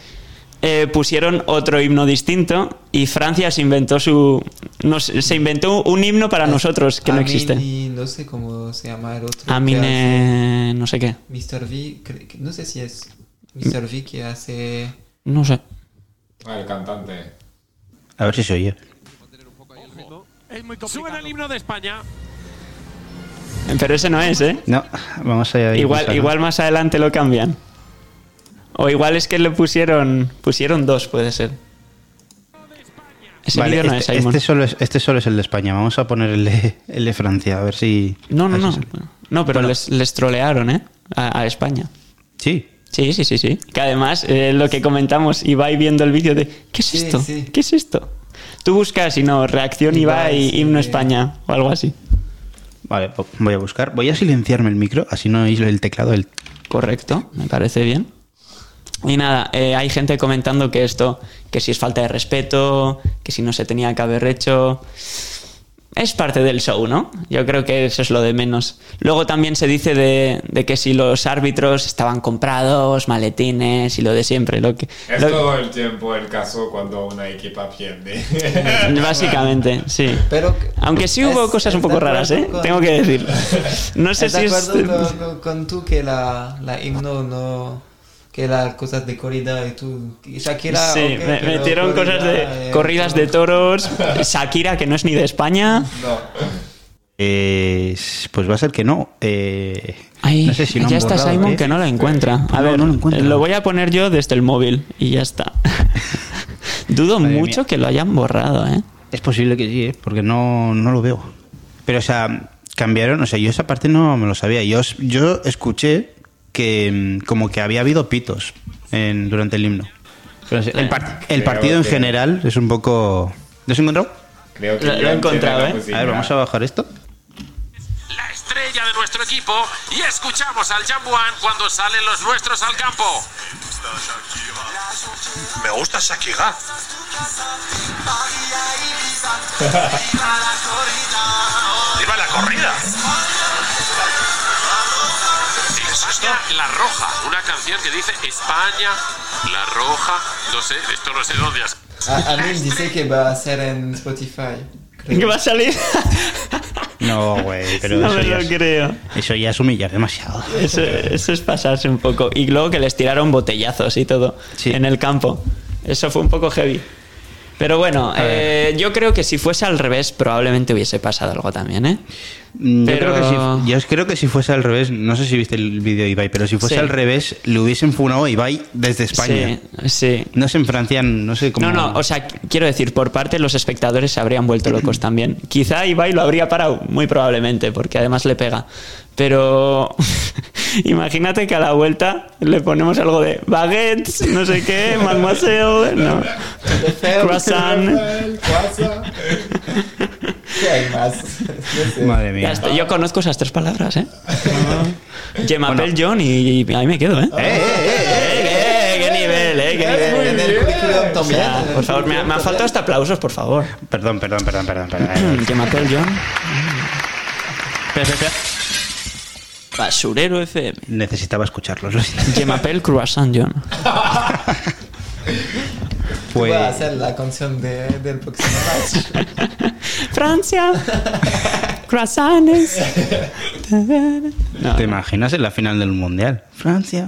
eh, pusieron otro himno distinto y Francia se inventó su no sé, se inventó un himno para nosotros que no existe Amini, no sé cómo se llama el otro. Amine no sé qué Mr. V, no sé si es Mr. V que hace. no sé Ah, el cantante. A ver si se oye. Suena el himno de España. pero ese no es eh No, vamos a igual igual más adelante lo cambian o igual es que le pusieron pusieron dos puede ser ese Vale, vídeo no este, es Simon este solo es, este solo es el de España. Vamos a poner el de, el de Francia, a ver si. no no no no pero Bueno. les, les trolearon eh a, a España Sí. Sí, sí, sí, sí. Que además, eh, lo que comentamos, Ibai viendo el vídeo de ¿qué es Sí, esto? sí. ¿Qué es esto? Tú buscas y no, reacción Ibai, Ibai, sí. himno España o algo así. Vale, po- voy a buscar. Voy a silenciarme el micro, así no oís el teclado del. Correcto, me parece bien. Y nada, eh, hay gente comentando que esto, que si es falta de respeto, que si no se tenía que haber hecho. Es parte del show, ¿no? Yo creo que eso es lo de menos. Luego también se dice de, de que si los árbitros estaban comprados, maletines y lo de siempre. Lo que, Es lo- todo el tiempo el caso cuando una equipa pierde. Básicamente, sí. Pero. Aunque sí hubo es- cosas un es poco raras, ¿eh? con- Tengo que decir. No sé ¿Estás si de es... acuerdo con, con- con tú que la, la himno no. Que las cosas de corrida y tú. y Shakira. Sí, me- metieron corrida, cosas de eh, corridas de toros, Shakira, que no es ni de España. no. Eh, pues va a ser que no. Eh, Ay, no sé si lo ya está borrado, Simon ¿eh? que no lo encuentra. A No, ver, no lo encuentra. lo voy a poner yo desde el móvil y ya está. Dudo Madre mucho mía. que lo hayan borrado, ¿eh? Es posible que sí, ¿eh? porque no, no lo veo. Pero, o sea, cambiaron. O sea, yo esa parte no me lo sabía. Yo, yo escuché que mm, como que había habido pitos en, durante el himno. Pero el, par- el Creo partido en que- general es un poco. ¿Lo has encontrado? Creo que Lo- he encontrado, ¿eh? A ver, vamos a bajar esto. La estrella de nuestro equipo. Y escuchamos al Jambuan cuando salen los nuestros al campo. Me gusta Shakira. ¡Viva la corrida! La Roja, una canción que dice España La Roja. No sé, esto no sé dónde has. A, a mí dice que va a ser en Spotify. creo. ¿Qué va a salir? No, güey, pero no eso, me ya lo es, creo. eso ya es humillar demasiado. Eso, eso es pasarse un poco. Y luego que les tiraron botellazos y todo Sí. en el campo. Eso fue un poco heavy. Pero bueno, eh, yo creo que si fuese al revés, probablemente hubiese pasado algo también, ¿eh? Mm, Yo, Pero- creo que si, yo creo que si fuese al revés, no sé si viste el vídeo de Ibai, pero si fuese Sí. al revés, le hubiesen funado a Ibai desde España. Sí, sí. No sé en Francia, no sé cómo. No, no, o sea, quiero decir, por parte los espectadores se habrían vuelto locos también. Quizá Ibai lo habría parado, muy probablemente, porque además le pega. Pero imagínate que a la vuelta le ponemos algo de baguettes, no sé qué, mademoiselle, no. Croissant. ¿Qué hay más? No sé. Madre Ya mía. está, Yo conozco esas tres palabras, ¿eh? Gemapel John y, y ahí me quedo, ¿eh? ¡Eh, eh, eh, eh! ¡Eh, qué nivel, eh! ¡Qué nivel! O sea, por favor, me, ha- me han faltado hasta aplausos, por favor. Perdón, perdón, perdón, perdón. perdón. John. Espera, espera, espera. Basurero FM. Necesitaba escucharlos. lo siento. Gemapel Croissant John. Voy a hacer la canción de, del próximo match. Francia. Croissants. No, ¿Te imaginas en la final del mundial? Francia.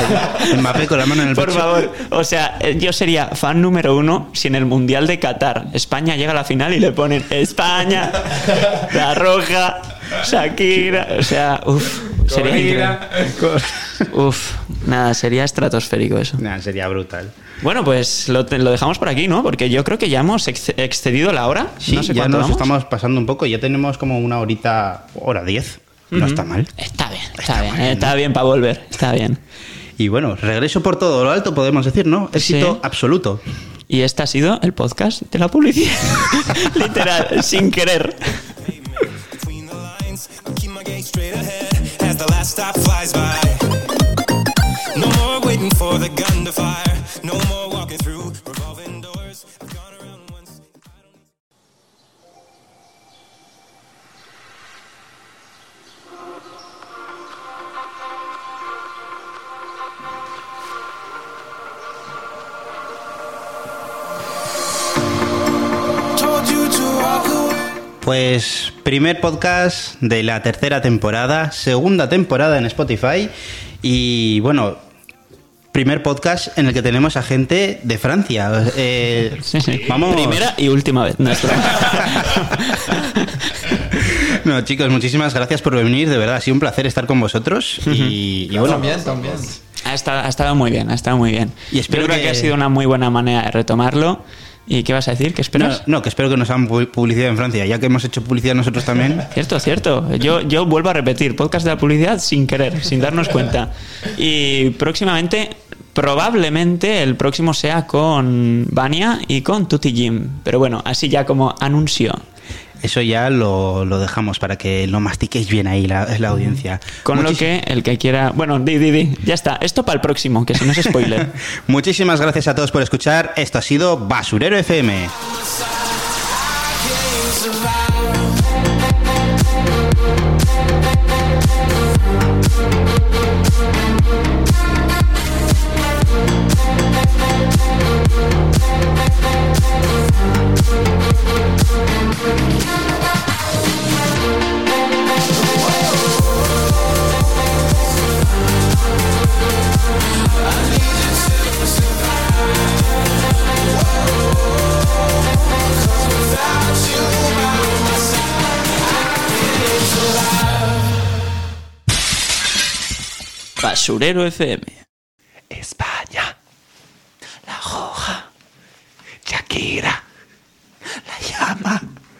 Mbappé con la mano en el Por pecho. favor, o sea, eh, yo sería fan número uno si en el Mundial de Qatar España llega a la final y le ponen España, la roja, Shakira, o sea, uff, sería increíble. Uf, nada, sería estratosférico eso. Nah, sería brutal. Bueno, pues lo, te- lo dejamos por aquí, ¿no? Porque yo creo que ya hemos ex- excedido la hora. Sí, no sé ya nos vamos. estamos pasando un poco. Ya tenemos como una horita, hora diez. No está mal. Está bien, está, bien, está bien para volver, está bien. Y bueno, regreso por todo lo alto, podemos decir, ¿no? Éxito Sí. absoluto. Y este ha sido el podcast de la publicidad. Literal, sin querer. No more waiting for the gun to fire. Pues primer podcast de la tercera temporada, segunda temporada en Spotify y bueno, primer podcast en el que tenemos a gente de Francia. Eh, Sí, sí. Vamos. Primera y última vez. No, chicos, muchísimas gracias por venir, de verdad, ha sido un placer estar con vosotros y, y bueno, también, también. ha, estado, ha estado muy bien, ha estado muy bien. Y espero Yo creo que- que... ha sido una muy buena manera de retomarlo. ¿Y qué vas a decir? ¿Qué esperas? no, que espero que nos hagan pu- publicidad en Francia, ya que hemos hecho publicidad nosotros también. Cierto, cierto. Yo, yo vuelvo a repetir, podcast de la publicidad sin querer, sin darnos cuenta. Y próximamente, probablemente el próximo sea con Vania y con Tutti Jim. Pero bueno, así ya como anuncio. Eso ya lo, lo dejamos para que lo mastiquéis bien ahí la, la audiencia. Con lo que el que quiera... Bueno, di, di, di. Ya está. Esto para el próximo, que si no es spoiler. Muchísimas gracias a todos por escuchar. Esto ha sido Basurero FM. Basurero FM. España. La Roja. Shakira.